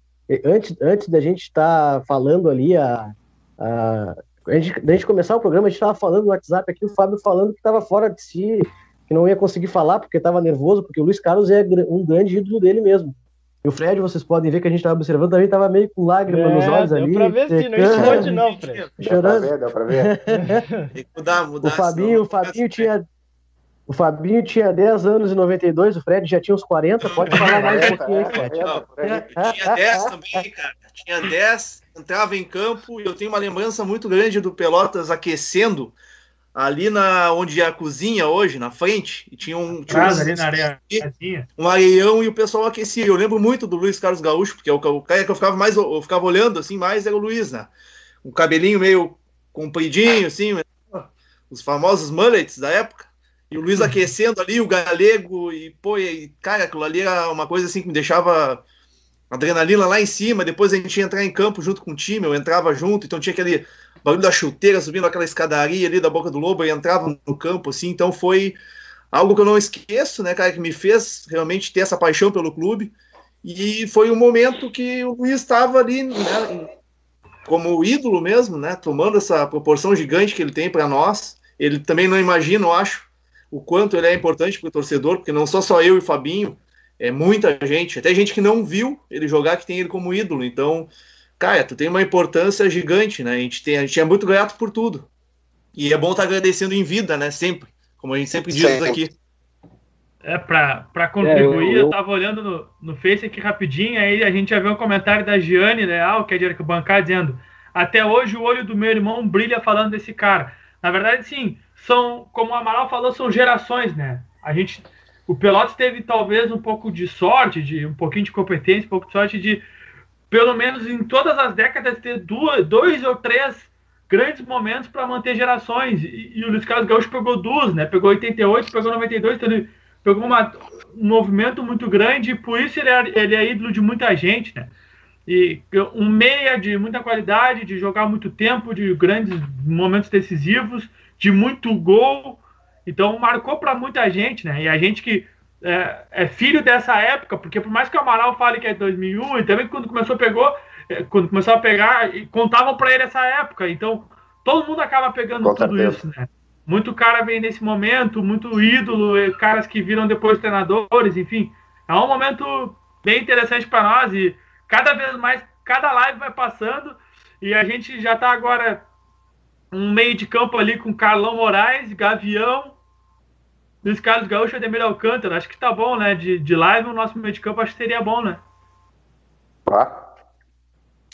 antes, antes da gente estar tá falando ali, a, a, a gente, da gente começar o programa, a gente estava falando no WhatsApp aqui, o Fábio falando que estava fora de si, que não ia conseguir falar porque estava nervoso, porque o Luiz Carlos é um grande ídolo dele mesmo. E o Fred, vocês podem ver que a gente estava observando, também estava meio com lágrimas é, nos olhos ali. Deu pra ver sim, não esconde não, Fred. Chorando. Deu pra ver, deu pra ver. Tem que mudar, mudar. O Fabinho, o Fabinho tinha o Fabinho tinha 10 anos em 92, o Fred já tinha uns 40. Pode falar mais um pouquinho aí, Fred. Eu tinha 10 também, cara. Tinha 10, entrava em campo e eu tenho uma lembrança muito grande do Pelotas aquecendo ali na onde é a cozinha hoje, na frente, e tinha um, tinha ali na areia, um areião e o pessoal aquecia. Eu lembro muito do Luiz Carlos Gaúcho, porque é o, o cara que eu ficava mais, eu ficava olhando assim, mais era o Luiz, né? Um cabelinho meio compridinho, assim, os famosos mullets da época. E o Luiz aquecendo ali, o galego, e pô, e, cara, aquilo ali era uma coisa assim que me deixava adrenalina lá em cima. Depois a gente ia entrar em campo junto com o time, eu entrava junto, então tinha aquele barulho da chuteira subindo aquela escadaria ali da boca do lobo e entrava no campo, assim. Então foi algo que eu não esqueço, né, cara, que me fez realmente ter essa paixão pelo clube. E foi um momento que o Luiz estava ali, né, como ídolo mesmo, né, tomando essa proporção gigante que ele tem para nós. Ele também não imagina, eu acho, o quanto ele é importante para o torcedor, porque não sou só eu e o Fabinho, é muita gente, até gente que não viu ele jogar, que tem ele como ídolo. Então, cara, tu tem uma importância gigante, né? A gente, tem, a gente é muito grato por tudo. E é bom estar tá agradecendo em vida, né? Sempre, como a gente sempre diz sempre. aqui. É, pra, pra contribuir, É, eu- eu, eu- tava olhando no, no Face aqui rapidinho, aí a gente já viu um comentário da Giane Leal, que é de arquibancada, dizendo até hoje o olho do meu irmão brilha falando desse cara. Na verdade, sim, são, como o Amaral falou, são gerações, né? A gente, o Pelotas teve talvez um pouco de sorte, de um pouquinho de competência, um pouco de sorte de, pelo menos em todas as décadas, ter duas, dois ou três grandes momentos para manter gerações. E, e o Luiz Carlos Gaúcho pegou duas, né? Pegou 88, pegou 92, então ele pegou uma- um movimento muito grande e por isso ele é, ele é ídolo de muita gente, né? E um meia de muita qualidade, de jogar muito tempo, de grandes momentos decisivos, de muito gol. Então marcou para muita gente, né? E a gente que é, é filho dessa época, porque por mais que o Amaral fale que é 2001, e também quando começou pegou, é, quando começou a pegar, contavam para ele essa época. Então todo mundo acaba pegando Com tudo certeza. isso, né? Muito cara vem nesse momento, muito ídolo, e caras que viram depois treinadores, enfim. É um momento bem interessante para nós e cada vez mais, cada live vai passando e a gente já tá agora um meio de campo ali com Carlão Moraes, Gavião, Luiz Carlos Gaúcho e Ademir Alcântara. Acho que tá bom, né? De, de live o nosso meio de campo acho que seria bom, né? Tá?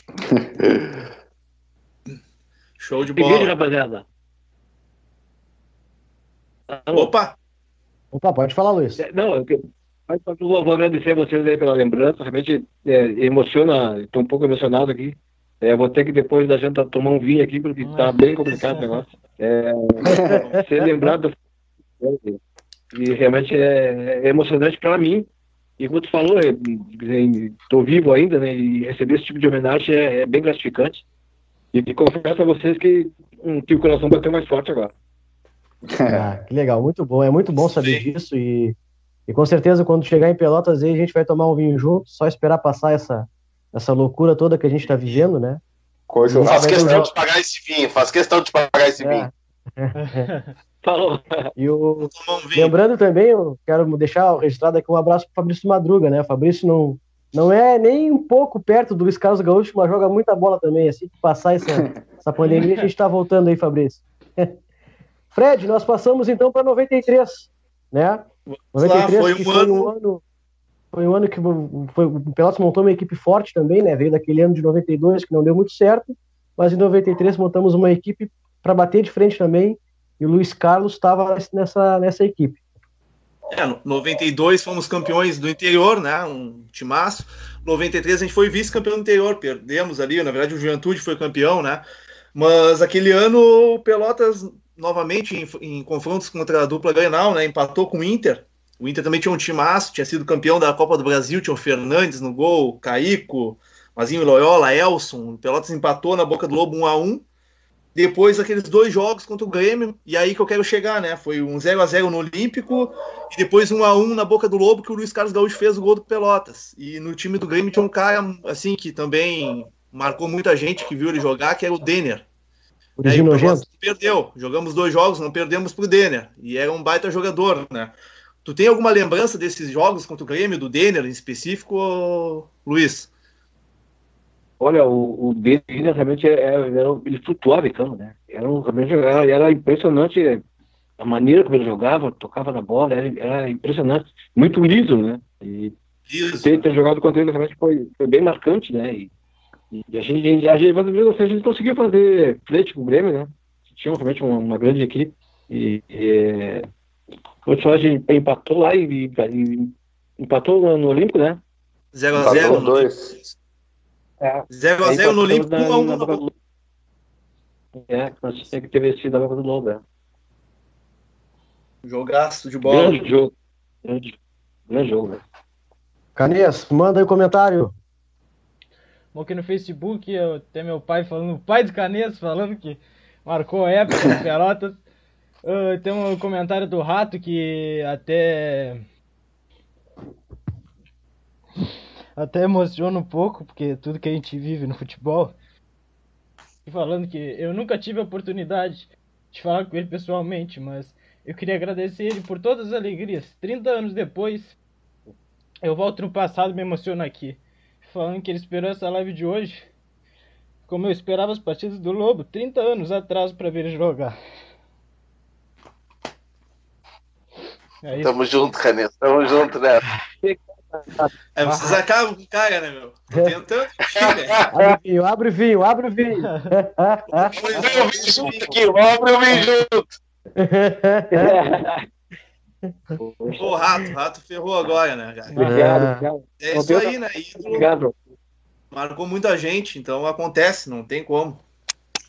Show de bola. rapaziada. Alô? Opa! Opa, pode falar, Luiz. É, Não, eu, eu vou, vou agradecer a vocês aí pela lembrança. Realmente é, emociona, estou um pouco emocionado aqui. É, vou ter que depois da janta tomar um vinho aqui, porque tá bem complicado o negócio. É, ser lembrado. E realmente é, é emocionante para mim. E como tu falou, estou vivo ainda, né? E receber esse tipo de homenagem é, é bem gratificante. E, e confesso a vocês que, hum, que o coração bateu mais forte agora. Ah, que legal, muito bom. É muito bom saber Sim. disso e, e com certeza quando chegar em Pelotas aí a gente vai tomar um vinho junto, só esperar passar essa, essa loucura toda que a gente está vivendo, né? Com Faz questão de pagar esse vinho, faz questão de pagar esse vinho. É. Falou. E o, vinho. lembrando também, eu quero deixar registrado aqui um abraço para Fabrício Madruga, né? O Fabrício não, não é nem um pouco perto do Luiz Carlos Gaúcho, mas joga muita bola também. Assim que passar essa, essa pandemia, a gente está voltando aí, Fabrício. Fred, nós passamos então para 93, né? Vamos lá, 93 foi que um foi um ano. Foi um ano que foi, o Pelotas montou uma equipe forte também, né? Veio daquele ano de 92 que não deu muito certo, mas em 93 montamos uma equipe para bater de frente também, e o Luiz Carlos estava nessa, nessa equipe. É, no 92 fomos campeões do interior, né? Um timaço. 93 a gente foi vice-campeão do interior, perdemos ali, na verdade o Juventude foi campeão, né? Mas aquele ano o Pelotas novamente em, em confrontos contra a dupla Grenal, né? Empatou com o Inter. O Inter também tinha um timaço, tinha sido campeão da Copa do Brasil, tinha o Fernandes no gol, Caico, Mazinho Loyola, Elson. O Pelotas empatou na boca do Lobo 1 a 1 depois daqueles dois jogos contra o Grêmio, e aí que eu quero chegar, né? Foi um 0 a 0 no Olímpico e depois um a 1 na boca do Lobo que o Luiz Carlos Gaúcho fez o gol do Pelotas. E no time do Grêmio tinha um cara assim que também marcou muita gente que viu ele jogar, que era o Denner. Aí o Pelotas perdeu. Jogamos dois jogos, não perdemos pro Denner. E era um baita jogador, né? Tu tem alguma lembrança desses jogos contra o Grêmio, do Denner em específico, Luiz? Olha, o, o Denner realmente é, é- era- ele flutuava em campo, né? Era, realmente era, era impressionante a maneira como ele jogava, tocava na bola, era, era impressionante, muito liso, né? E Isso. ter, ter jogado contra ele realmente foi, foi bem marcante, né? E, e a gente, a gente, mas assim, a gente conseguiu fazer frente com o Grêmio, né? Tinha realmente uma, uma grande equipe e, e vou te falar, a gente empatou lá e, e- empatou no, no Olímpico, né? 0 a Empatou 0 os dois. É. 0 a Aí 0 no empatamos Olímpico, na- 1 a 1 na na boca boca. do Lobo. É, nós tinha que ter vencido a boca do Lobo, é. Jogaço de bola. Grande jogo. Grande, grande jogo, né? Canês, manda aí o comentário. Bom, aqui no Facebook eu tem meu pai falando, o pai do Canes falando que marcou a época no Pelotas. Ah, tem um comentário do Rato que até. Até emociona um pouco, porque tudo que a gente vive no futebol. E falando que eu nunca tive a oportunidade de falar com ele pessoalmente, mas eu queria agradecer ele por todas as alegrias. 30 anos depois, eu volto no passado e me emociono aqui falando que ele esperou essa live de hoje, como eu esperava as partidas do Lobo, 30 anos atrás para ver ele jogar. É Tamo junto, Caneta. Tamo junto, né? É, vocês acabam com o cara, né, meu? Tô tentando? Abre vinho, abre vinho, abre vinho. Abre o vinho junto aqui, abre o vinho junto. O rato, rato ferrou agora, né, cara? Obrigado, É isso aí, né? Ídolo Obrigado. marcou muita gente, então acontece, não tem como.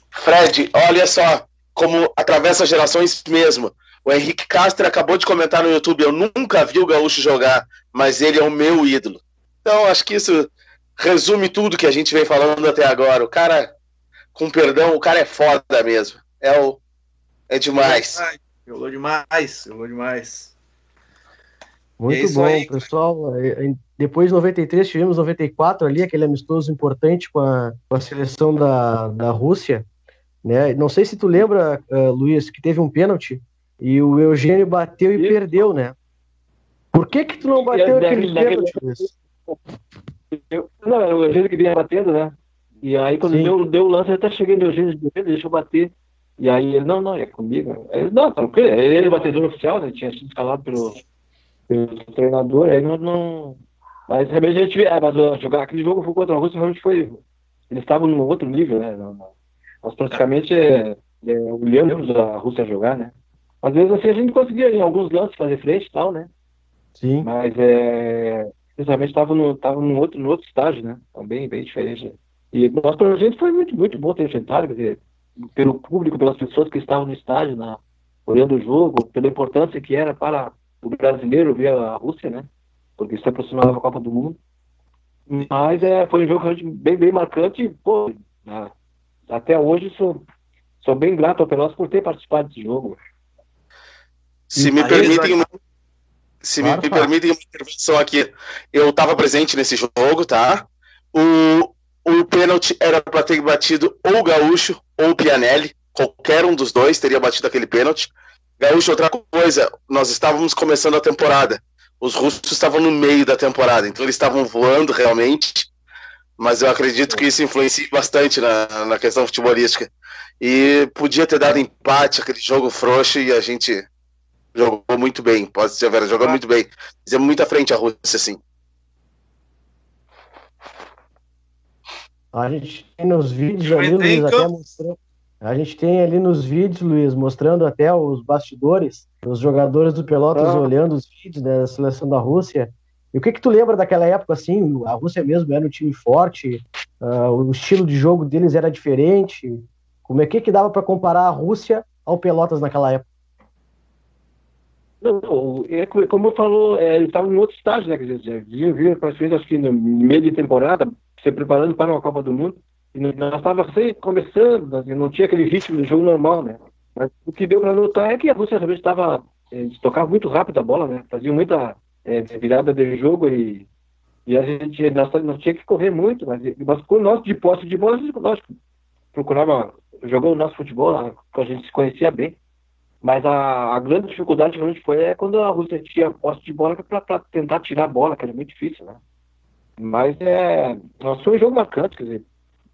Fred, olha só como atravessa gerações mesmo. O Henrique Castro acabou de comentar no YouTube: eu nunca vi o Gaúcho jogar, mas ele é o meu ídolo. Então, acho que isso resume tudo que a gente vem falando até agora. O cara, com perdão, o cara é foda mesmo. É, o, é demais. Jogou demais, jogou demais. É Muito isso bom, aí. pessoal. Eh, em- Depois de 93, tivemos 94 ali, aquele amistoso importante com a, com a seleção da, da Rússia. Né? Não sei se tu lembra, eh, Luiz, que teve um pênalti e o Eugênio bateu e perdeu, né? Por que que tu não bateu aquele pênalti, Luiz? Eu, não, era o Eugênio que vinha batendo, né? E aí, quando deu, deu o lance, eu até cheguei no Eugênio de defesa, deixa eu bater. E aí ele, não, não, é comigo. Ele, não, tranquilo, ele era o batedor oficial, né? Tinha sido escalado pelo, pelo treinador, aí não, não. Mas realmente a gente. É, mas jogar aquele jogo foi contra a Rússia, realmente foi. Eles estavam num outro nível, né? Não- não. Nós praticamente é, é, olhamos a Rússia jogar, né? Às vezes assim a gente conseguia em alguns lances fazer frente e tal, né? Sim. Mas é. Principalmente estava no, tava num outro, no outro estágio, né? Então, bem, bem diferente. né? E nós, pra gente, foi muito, muito bom ter enfrentado, quer dizer, pelo público, pelas pessoas que estavam no estádio, na, olhando o jogo, pela importância que era para o brasileiro ver a Rússia, né? Porque se aproximava da Copa do Mundo. Mas é, foi um jogo bem, bem marcante. Pô, né, até hoje sou, sou bem grato ao Pelotas por ter participado desse jogo. Se me Aí, permitem uma, se Claro, me permitem uma intervenção aqui, eu estava presente nesse jogo, tá? O, o pênalti era para ter batido ou o Gaúcho ou o Pianelli, qualquer um dos dois teria batido aquele pênalti. Gaúcho, outra coisa, nós estávamos começando a temporada. Os russos estavam no meio da temporada, então eles estavam voando realmente. Mas eu acredito que isso influencia bastante na, na questão futebolística. E podia ter dado empate, aquele jogo frouxo, e a gente jogou muito bem. Pode ser, Vera, jogou muito bem. Fizemos muito à frente a Rússia, assim. A gente tem nos vídeos ali, Luiz, até mostrando. A gente tem ali nos vídeos, Luiz, mostrando até os bastidores, os jogadores do Pelotas Ah. olhando os vídeos né, da seleção da Rússia. E o que que tu lembra daquela época, assim? A Rússia mesmo era um time forte, ah, o estilo de jogo deles era diferente. Como é que que dava para comparar a Rússia ao Pelotas naquela época? Não, é co- como falou, é, ele estava em outro estágio, né? Quer dizer, vinha, vinha praticamente, acho que no meio de temporada, se preparando para uma Copa do Mundo. E nós estávamos assim, começando, nós não tinha aquele ritmo de jogo normal, né? Mas o que deu para notar é que a Rússia realmente estava. É, eles tocavam muito rápido a bola, né? Faziam muita é, virada de jogo e, e a gente nós, nós tinha que correr muito, mas, mas com nós de posse de bola, lógico, procurava jogar o nosso futebol, né, que a gente se conhecia bem. Mas a, a grande dificuldade realmente foi é quando a Rússia tinha posse de bola para tentar tirar a bola, que era muito difícil, né? Mas é. Nós foi um jogo marcante, quer dizer,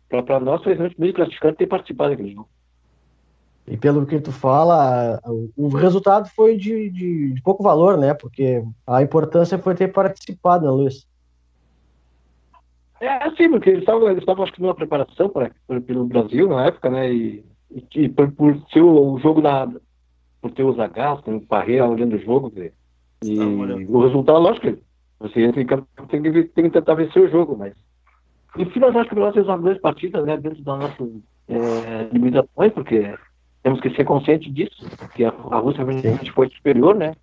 para nós foi realmente muito gratificante ter participado daquele jogo. E pelo que tu fala, o- resultado foi de, de- de pouco valor, né? Porque a importância foi ter participado, né, Luiz? É assim, porque eles estavam, eles estavam acho que numa preparação pra, pra- pelo Brasil na época, né? E, e, e por, por ser o, o jogo na. Por ter o Zagallo, tem o Parreira olhando o jogo, quer dizer, e olhando. o resultado, lógico, que você entra em campo, tem que, tem que tentar vencer o jogo, mas. Enfim, nós acho que nós fizemos uma grande partida, né? Dentro das nossas é, limitações, porque temos que ser conscientes disso, que a, a Rússia realmente foi superior, né?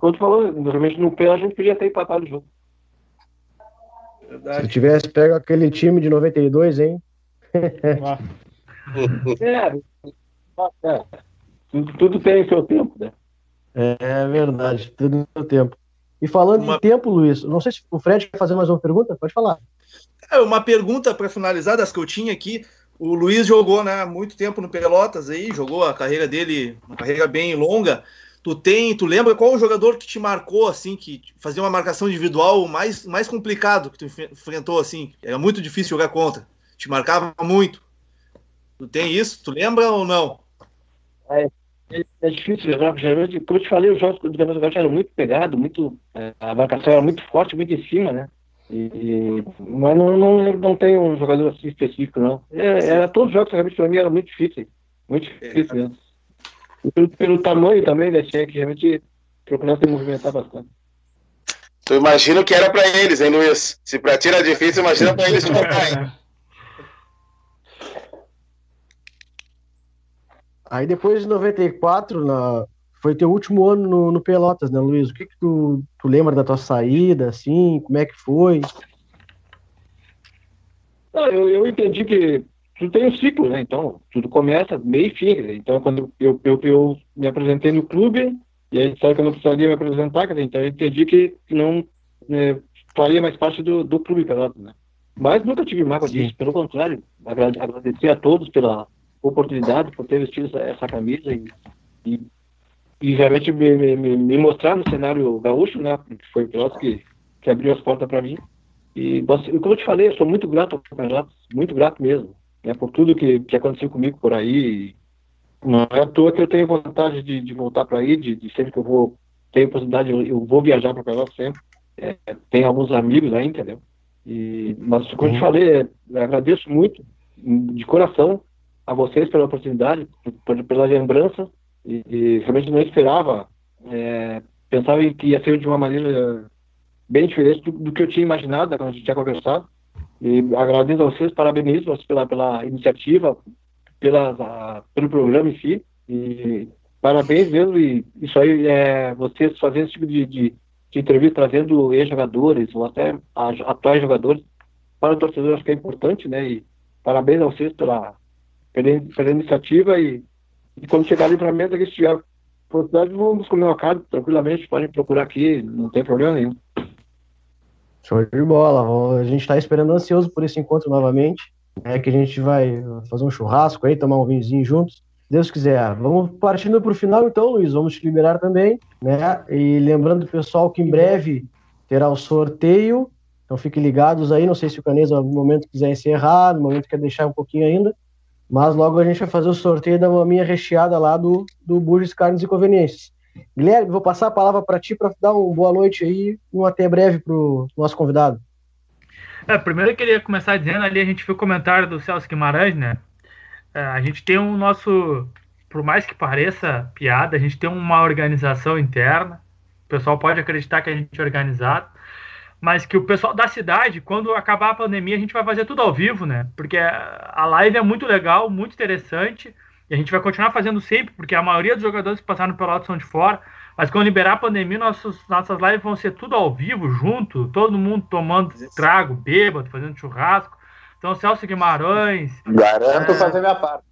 Como tu falou, normalmente no pé a gente podia ter empatado o jogo. Se Verdade. tivesse pego aquele time de 92, hein? Ah, É, é. Tudo, tudo tem seu tempo, né? É verdade, tudo no tempo. E falando Uma- em tempo, Luiz, não sei se o Fred quer fazer mais uma pergunta, pode falar. É, uma pergunta para finalizar das que eu tinha aqui. O Luiz jogou né, muito tempo no Pelotas aí, jogou a carreira dele, uma carreira bem longa. Tu tem, tu lembra qual o jogador que te marcou assim, que fazia uma marcação individual mais, mais complicado que tu enf- enfrentou assim? Era muito difícil jogar contra. Te marcava muito. Tu tem isso? Tu lembra ou não? é, é difícil jogar, geralmente, como eu te falei, os jogos do Campeonato Gaúcho muito pegados, muito, é, a marcação era muito forte, muito em cima, né? E, mas não, não, não tem um jogador assim específico, não. É, era, todos os jogos realmente para mim eram muito difíceis. Muito difíceis mesmo. E pelo, pelo tamanho também da Tchê, que realmente procurava se movimentar bastante. Tu imagina que era pra eles, hein, Luiz? Se pra ti era difícil, imagina pra eles jogarem. Aí depois de 94, na... foi teu último ano no, no Pelotas, né, Luiz? O que, que tu, tu lembra da tua saída, assim? Como é que foi? Não, eu, eu entendi que tudo tem um ciclo, né? Então, tudo começa, meio e fim. Né? Então, quando eu, eu, eu me apresentei no clube, e aí sabe que eu não precisaria me apresentar, dizer, então eu entendi que não né, faria mais parte do, do clube Pelotas, né? Mas nunca tive mágoa disso, pelo contrário, agradecer a todos pela oportunidade, por ter vestido essa, essa camisa e, e, e realmente me, me, me, mostrar no cenário gaúcho, né? Foi o Pelotas que, que abriu as portas para mim. E, como eu te falei, eu sou muito grato ao Pelotas, muito grato mesmo, né? Por tudo que, que aconteceu comigo por aí. Não é à toa que eu tenho vontade de, de voltar para aí, de, de, sempre que eu vou ter oportunidade, eu, eu vou viajar para Pelotas sempre. É, tem alguns amigos aí, entendeu? E, mas, como eu te uhum. falei, é, agradeço muito, de coração, a vocês pela oportunidade, por, pela lembrança, e, e, realmente não esperava, é, pensava que ia ser de uma maneira bem diferente do, do, que eu tinha imaginado, quando a gente tinha conversado. E agradeço a vocês, parabenizo vocês pela, pela iniciativa, pela, a, pelo programa em si, e parabéns mesmo, e isso aí, é, vocês fazendo esse tipo de, de, de entrevista, trazendo ex-jogadores, ou até atuais jogadores, para o torcedor acho que é importante, né, e parabéns a vocês pela, pela, pela iniciativa e, e, quando chegar ali para a mesa, que estiver oportunidade, vamos comer uma carne tranquilamente, podem procurar aqui, não tem problema nenhum. Show de bola, a gente está esperando ansioso por esse encontro novamente, é que a gente vai fazer um churrasco aí, tomar um vinhozinho juntos, Deus quiser. Vamos partindo para o final então, Luiz, vamos te liberar também, né, e lembrando o pessoal que em breve terá o sorteio, então fiquem ligados aí, não sei se o Canesa no momento quiser encerrar, no momento quer deixar um pouquinho ainda, mas logo a gente vai fazer o sorteio da maminha recheada lá do, do Burges Carnes e Conveniências. Guilherme, vou passar a palavra para ti para dar uma boa noite aí e um até breve para o nosso convidado. É, primeiro eu queria começar dizendo ali, a gente viu o comentário do Celso Guimarães, né? É, a gente tem um nosso, por mais que pareça piada, a gente tem uma organização interna. O pessoal pode acreditar que a gente é organizado mas que o pessoal da cidade, quando acabar a pandemia, a gente vai fazer tudo ao vivo, né? Porque a live é muito legal, muito interessante, e a gente vai continuar fazendo sempre, porque a maioria dos jogadores que passaram pelo lado são de fora, mas quando liberar a pandemia, nossos, nossas lives vão ser tudo ao vivo, junto, todo mundo tomando trago, bêbado, fazendo churrasco. Então, Celso Guimarães. Garanto é... fazer minha parte.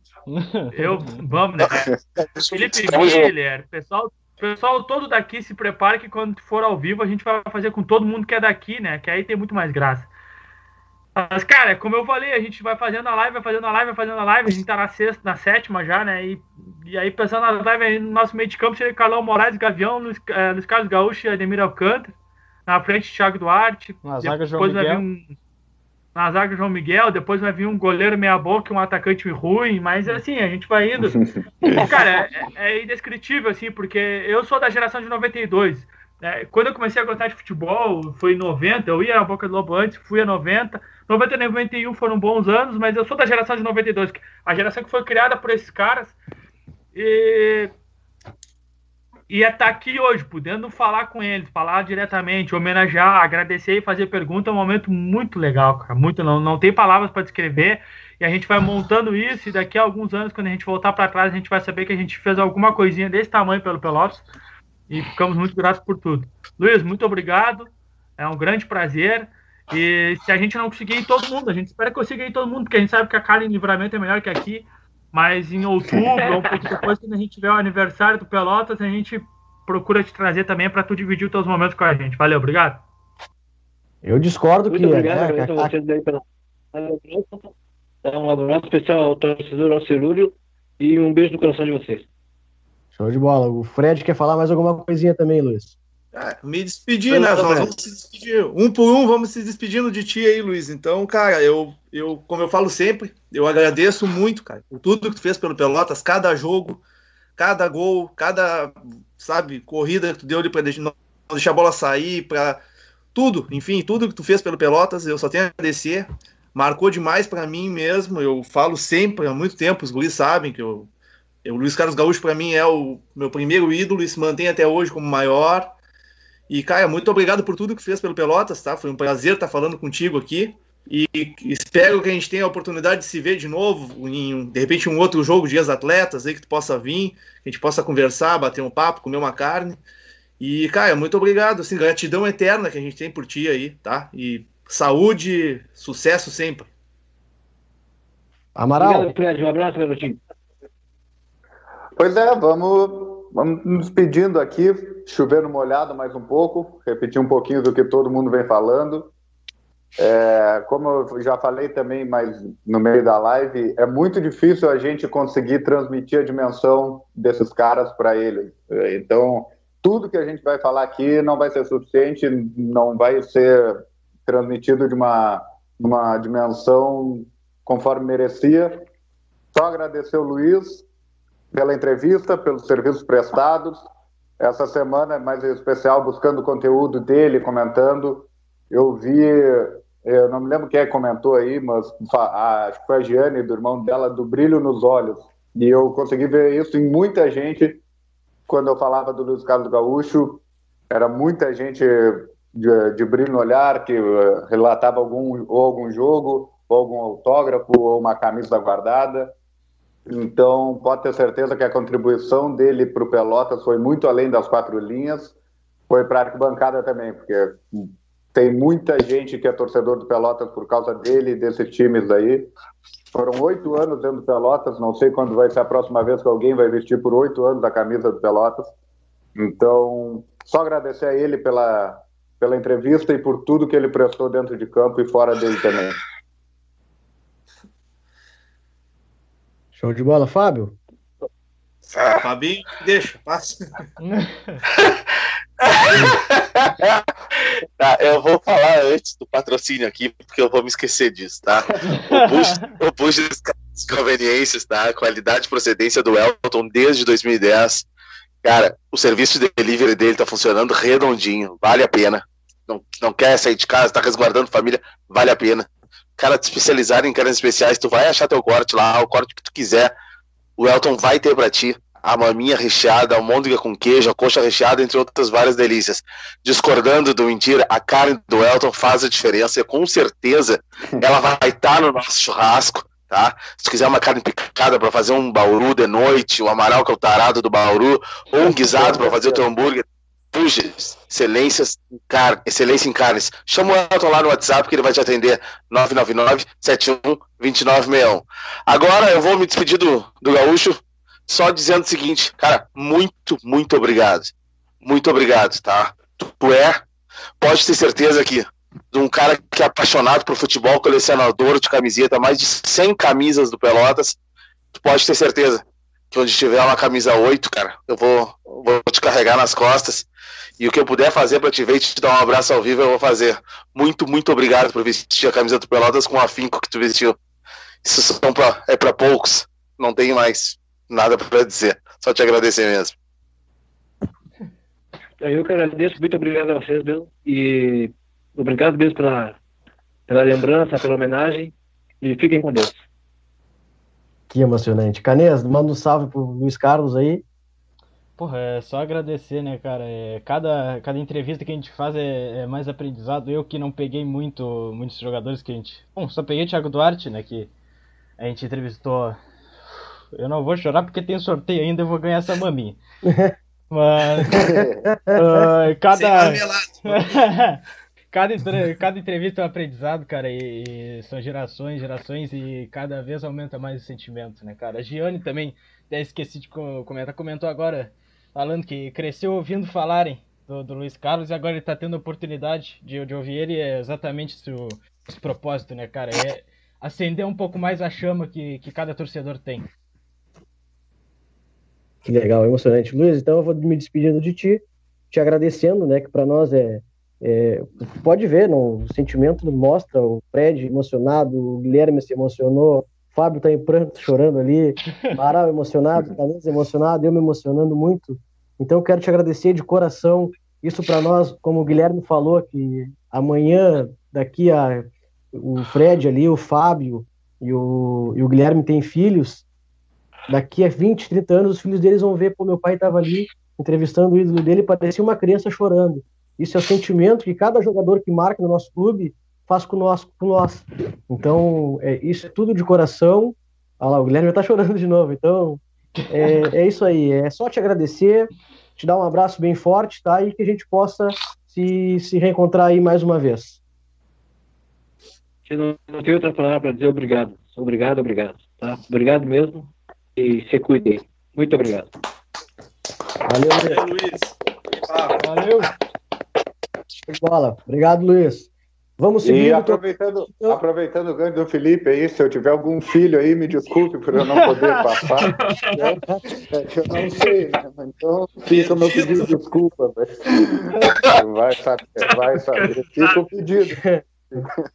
Eu, vamos, né? Felipe Miller, pessoal pessoal todo daqui se prepare que quando for ao vivo a gente vai fazer com todo mundo que é daqui, né? Que aí tem muito mais graça. Mas, cara, como eu falei, a gente vai fazendo a live, vai fazendo a live, vai fazendo a live, a gente tá na sexta, na sétima já, né? E, e aí, pensando na live aí no nosso meio de campo, seria Carlão Moraes, Gavião, Luiz, é, Luiz Carlos Gaúcho e Ademir Alcântara. Na frente, Thiago Duarte. Na zaga, João Miguel. Um, na zaga João Miguel, depois vai vir um goleiro meia boca, um atacante ruim, mas assim, a gente vai indo. Cara, é, é indescritível, assim, porque eu sou da geração de 92. É, quando eu comecei a gostar de futebol, foi em 90, eu ia na Boca do Lobo antes, fui a 90. 90 e 91 foram bons anos, mas eu sou da geração de 92, a geração que foi criada por esses caras. E e estar tá aqui hoje, podendo falar com eles, falar diretamente, homenagear, agradecer e fazer pergunta é um momento muito legal, cara. Muito, não, não tem palavras para descrever. E a gente vai montando isso, e daqui a alguns anos, quando a gente voltar para trás, a gente vai saber que a gente fez alguma coisinha desse tamanho pelo Pelotas. E ficamos muito gratos por tudo. Luiz, muito obrigado. É um grande prazer. E se a gente não conseguir ir todo mundo, a gente espera que ir todo mundo, porque a gente sabe que a cara em livramento é melhor que aqui. Mas em outubro, ou um pouco depois, quando a gente tiver o aniversário do Pelotas, a gente procura te trazer também para tu dividir os teus momentos com a gente. Valeu, obrigado. Eu discordo Muito que. Obrigado, né, a... vocês aí pela... Um abraço especial ao torcedor Alcerúrio e um beijo no coração de vocês. Show de bola. O Fred quer falar mais alguma coisinha também, Luiz? Ah, me despedir, né? Nós vamos se despedir. Um por um, vamos se despedindo de ti aí, Luiz. Então, cara, eu, eu, como eu falo sempre, eu agradeço muito, cara, por tudo que tu fez pelo Pelotas, cada jogo, cada gol, cada, sabe, corrida que tu deu ali para não deixar a bola sair, para tudo, enfim, tudo que tu fez pelo Pelotas, eu só tenho a agradecer. Marcou demais para mim mesmo. Eu falo sempre há muito tempo, os guris sabem que eu, eu o Luiz Carlos Gaúcho para mim é o meu primeiro ídolo e se mantém até hoje como maior. E Caia, muito obrigado por tudo que fez pelo Pelotas, tá? Foi um prazer estar falando contigo aqui. E espero que a gente tenha a oportunidade de se ver de novo em, de repente, um outro jogo de atletas aí que tu possa vir, que a gente possa conversar, bater um papo, comer uma carne. E, Caia, muito obrigado. Assim, gratidão eterna que a gente tem por ti aí, tá? E saúde, sucesso sempre. Amaral. Obrigado, Fred. Um abraço, garotinho. Pois é, vamos, vamos nos pedindo aqui, chovendo molhado mais um pouco, repetir um pouquinho do que todo mundo vem falando. É, como eu já falei também, mas no meio da live, é muito difícil a gente conseguir transmitir a dimensão desses caras para eles. Então, tudo que a gente vai falar aqui não vai ser suficiente, não vai ser transmitido de uma, uma dimensão conforme merecia. Só agradecer o Luiz pela entrevista, pelos serviços prestados. Essa semana, mais especial, buscando conteúdo dele, comentando. Eu vi, eu não me lembro quem é comentou aí, mas acho que foi a Giane, do irmão dela, do brilho nos olhos. E eu consegui ver isso em muita gente quando eu falava do Luiz Carlos Gaúcho. Era muita gente de, de brilho no olhar, que uh, relatava algum, ou algum jogo, ou algum autógrafo, ou uma camisa guardada. Então, pode ter certeza que a contribuição dele para o Pelotas foi muito além das quatro linhas, foi para a arquibancada também, porque tem muita gente que é torcedor do Pelotas por causa dele e desses times aí. Foram oito anos dentro do Pelotas, não sei quando vai ser a próxima vez que alguém vai vestir por oito anos a camisa do Pelotas. Então, só agradecer a ele pela, pela entrevista e por tudo que ele prestou dentro de campo e fora dele também. Show de bola, Fábio? Fabinho, deixa, passa. tá, eu vou falar antes do patrocínio aqui, porque eu vou me esquecer disso, tá? O Bush das conveniências, tá? Qualidade e procedência do Elton desde 2010. Cara, o serviço de delivery dele tá funcionando redondinho, vale a pena. Não, não quer sair de casa, tá resguardando família, vale a pena. Cara, te especializar em carnes especiais, tu vai achar teu corte lá, o corte que tu quiser. O Elton vai ter para ti a maminha recheada, a almôndega com queijo, a coxa recheada, entre outras várias delícias. Discordando do mentira, a carne do Elton faz a diferença e com certeza ela vai estar no nosso churrasco, tá? Se tu quiser uma carne picada para fazer um bauru de noite, o amaral que é o tarado do bauru, ou um guisado para fazer o teu hambúrguer, Puges, excelências em car... excelência em carnes. Chama o Elton lá no WhatsApp que ele vai te atender 999-71-2961. Agora eu vou me despedir do, do Gaúcho só dizendo o seguinte, cara, muito, muito obrigado. Muito obrigado, tá? Tu é, pode ter certeza que de um cara que é apaixonado por futebol, colecionador de camiseta, mais de 100 camisas do Pelotas, tu pode ter certeza que onde tiver uma camisa 8, cara, eu vou, vou te carregar nas costas. E o que eu puder fazer para te ver e te dar um abraço ao vivo, eu vou fazer. Muito, muito obrigado por vestir a camisa do Pelotas com o afinco que tu vestiu. Isso são pra, é para poucos. Não tenho mais nada para dizer. Só te agradecer mesmo. Eu que agradeço, muito obrigado a vocês mesmo. E obrigado mesmo pela, pela lembrança, pela homenagem. E fiquem com Deus. Que emocionante. Canês, manda um salve pro Luiz Carlos aí. Porra, é só agradecer, né, cara? É, cada, cada entrevista que a gente faz é, é, mais aprendizado. Eu que não peguei muito, muitos jogadores que a gente. Bom, só peguei o Thiago Duarte, né? Que a gente entrevistou. Eu não vou chorar porque tem sorteio ainda, eu vou ganhar essa maminha. Mas. uh, cada. cada, cada entrevista é um aprendizado, cara, e, e, são gerações, gerações, e cada vez aumenta mais o sentimento, né, cara? A Giane também, até esqueci de comentar, comentou agora, falando que cresceu ouvindo falarem do, do Luiz Carlos e agora ele tá tendo a oportunidade de, de ouvir ele, é exatamente esse, o, esse propósito, né, cara? É acender um pouco mais a chama que, que cada torcedor tem. Que legal, emocionante. Luiz, então eu vou me despedindo de ti, te agradecendo, né, que para nós é é, pode ver, não, o sentimento mostra o Fred emocionado, o Guilherme se emocionou, Fábio tá em pranto, chorando ali, Amaral emocionado, Canês emocionado, eu me emocionando muito. Então quero te agradecer de coração. Isso para nós, como o Guilherme falou, que amanhã, daqui a o Fred ali, o Fábio e o, e o Guilherme têm filhos, daqui a 20, 30 anos, os filhos deles vão ver, pô, meu pai estava ali entrevistando o ídolo dele, parecia uma criança chorando. Isso é o sentimento que cada jogador que marca no nosso clube faz com nós. Com nós. Então, é, isso é tudo de coração. Olha lá, o Guilherme está chorando de novo. Então, é, é, isso aí. É só te agradecer, te dar um abraço bem forte, tá? E que a gente possa se, se reencontrar aí mais uma vez. Eu não, não tenho outra palavra para dizer obrigado. Obrigado, obrigado. Tá? Obrigado mesmo e se cuidem. Muito obrigado. Valeu, Valeu, Luiz. Valeu. Bola. Obrigado, Luiz. Vamos seguir. E aproveitando, aproveitando o ganho do Felipe aí, se eu tiver algum filho aí, me desculpe por eu não poder passar. né? Eu não sei, né? Então fica o meu pedido de desculpa. Vai saber, vai saber. Fica o pedido.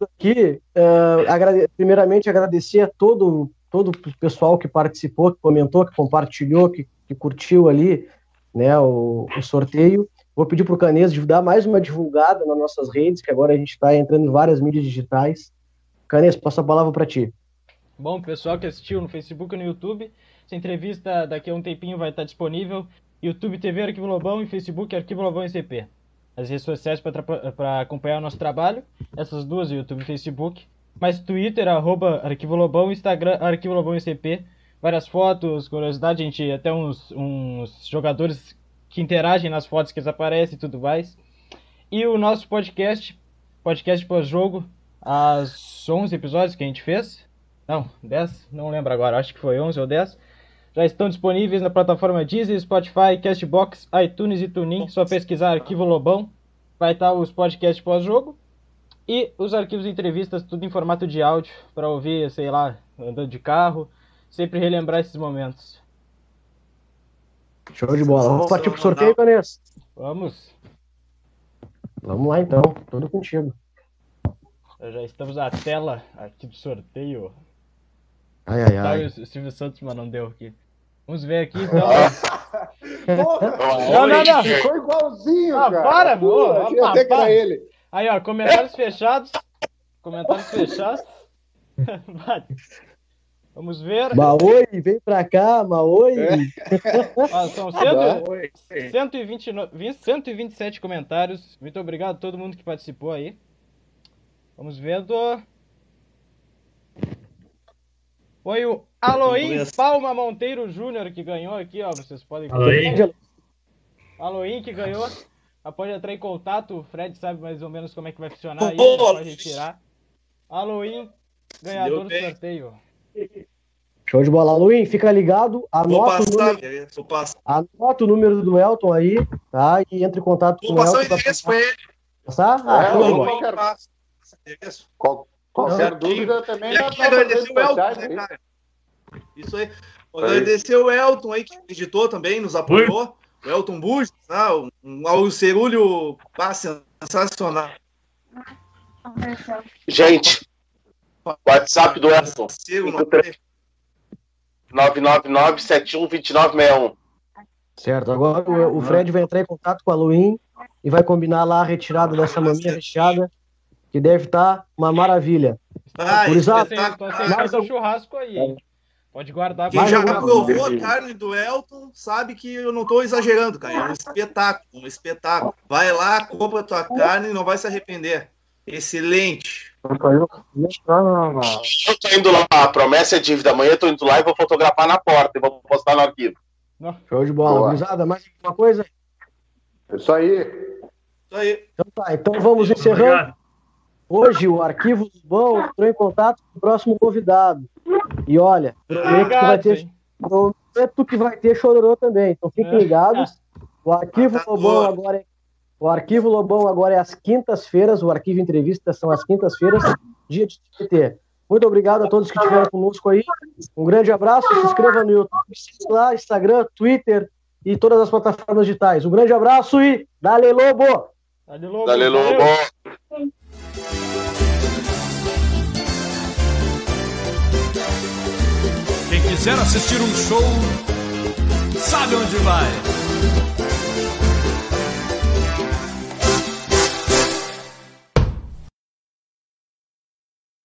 aqui, uh, agrade... primeiramente agradecer a todo, todo o pessoal que participou, que comentou, que compartilhou, que, que curtiu ali né, o, o sorteio. Vou pedir para o Canês dar mais uma divulgada nas nossas redes, que agora a gente está entrando em várias mídias digitais. Canês, passo a palavra para ti. Bom, pessoal que assistiu no Facebook e no YouTube, essa entrevista daqui a um tempinho vai estar disponível. YouTube TV Arquivo Lobão e Facebook Arquivo Lobão ICP. As redes sociais para acompanhar o nosso trabalho, essas duas, YouTube e Facebook. Mas Twitter, arroba Arquivo Lobão, Instagram, Arquivo Lobão ICP. Várias fotos, curiosidade, gente até uns, uns jogadores que interagem nas fotos que aparecem e tudo mais. E o nosso podcast, podcast pós-jogo, as 11 episódios que a gente fez. Não, 10, não lembro agora, acho que foi 11 ou 10. Já estão disponíveis na plataforma Deezer, Spotify, Castbox, iTunes e TuneIn. Só pesquisar Arquivo Lobão. Vai estar os podcasts pós-jogo. E os arquivos de entrevistas, tudo em formato de áudio, para ouvir, sei lá, andando de carro. Sempre relembrar esses momentos. Show de bola. Vamos partir pro sorteio, Vanessa? Vamos. Vamos lá então, tudo contigo. Já estamos na tela aqui do sorteio. Ai, ai, ai. Tá, o Silvio Santos, mas não deu aqui. Vamos ver aqui então. não, não, não. Ficou igualzinho, ah, cara. para, Pô, até que era ele. Aí, ó, comentários fechados. Comentários fechados. Vamos ver. Maoi, vem pra cá, Maoi. É. Ah, são cento, 120, 127 comentários. Muito obrigado a todo mundo que participou aí. Vamos vendo. Foi o Aloim Palma Monteiro Júnior que ganhou aqui, ó. Vocês podem Aloim. Aloim que ganhou. Pode entrar em contato, o Fred sabe mais ou menos como é que vai funcionar aí, pode retirar. Aloim, ganhador do sorteio. Show de bola. Luim, fica ligado. Anota, passar, o número, anota o número do Elton aí, tá? E entre em contato vou com o Elton. Vou passar o endereço pra ele. Passar? Ah, É, show de eu bola. qualquer, qual- qualquer dúvida também E pra agradecer o Elton, né, cara? Isso aí. Agradecer o Elton aí, que editou também, nos apoiou. O Elton Bush, tá? um, um cerulho ah, sensacional. Gente, WhatsApp do não- 999-712961. Certo, agora o, o Fred vai entrar em contato com a Luim e vai combinar lá a retirada dessa maminha recheada, que deve estar uma maravilha. Ah, Gurizada, Tô sem mais um churrasco aí? Pode guardar Quem Mais já provou a carne do Elton sabe que eu não estou exagerando, cara. É um espetáculo, um espetáculo. Vai lá, compra a tua carne e não vai se arrepender. Excelente. Eu tô indo lá, a promessa é dívida. Amanhã eu tô indo lá e vou fotografar na porta e vou postar no arquivo. Show de bola. Mais alguma coisa? Isso aí. Isso aí. Então tá, então vamos encerrando. Obrigado. Hoje o Arquivo Bom entrou em contato com o próximo convidado. E olha, prometo que vai ter, prometo que vai ter chororô também. Então fiquem É. ligados. O Arquivo Tá Lobão doido. agora é, o Arquivo Lobão agora é às quintas-feiras, o Arquivo Entrevista são às quintas-feiras, dia de TT. Muito obrigado a todos que estiveram conosco aí. Um grande abraço, se inscreva no YouTube, siga lá, Instagram, Twitter e todas as plataformas digitais. Um grande abraço e Dale Lobo! Dale Lobo. Dale. Lobo. quiser assistir um show, sabe onde vai.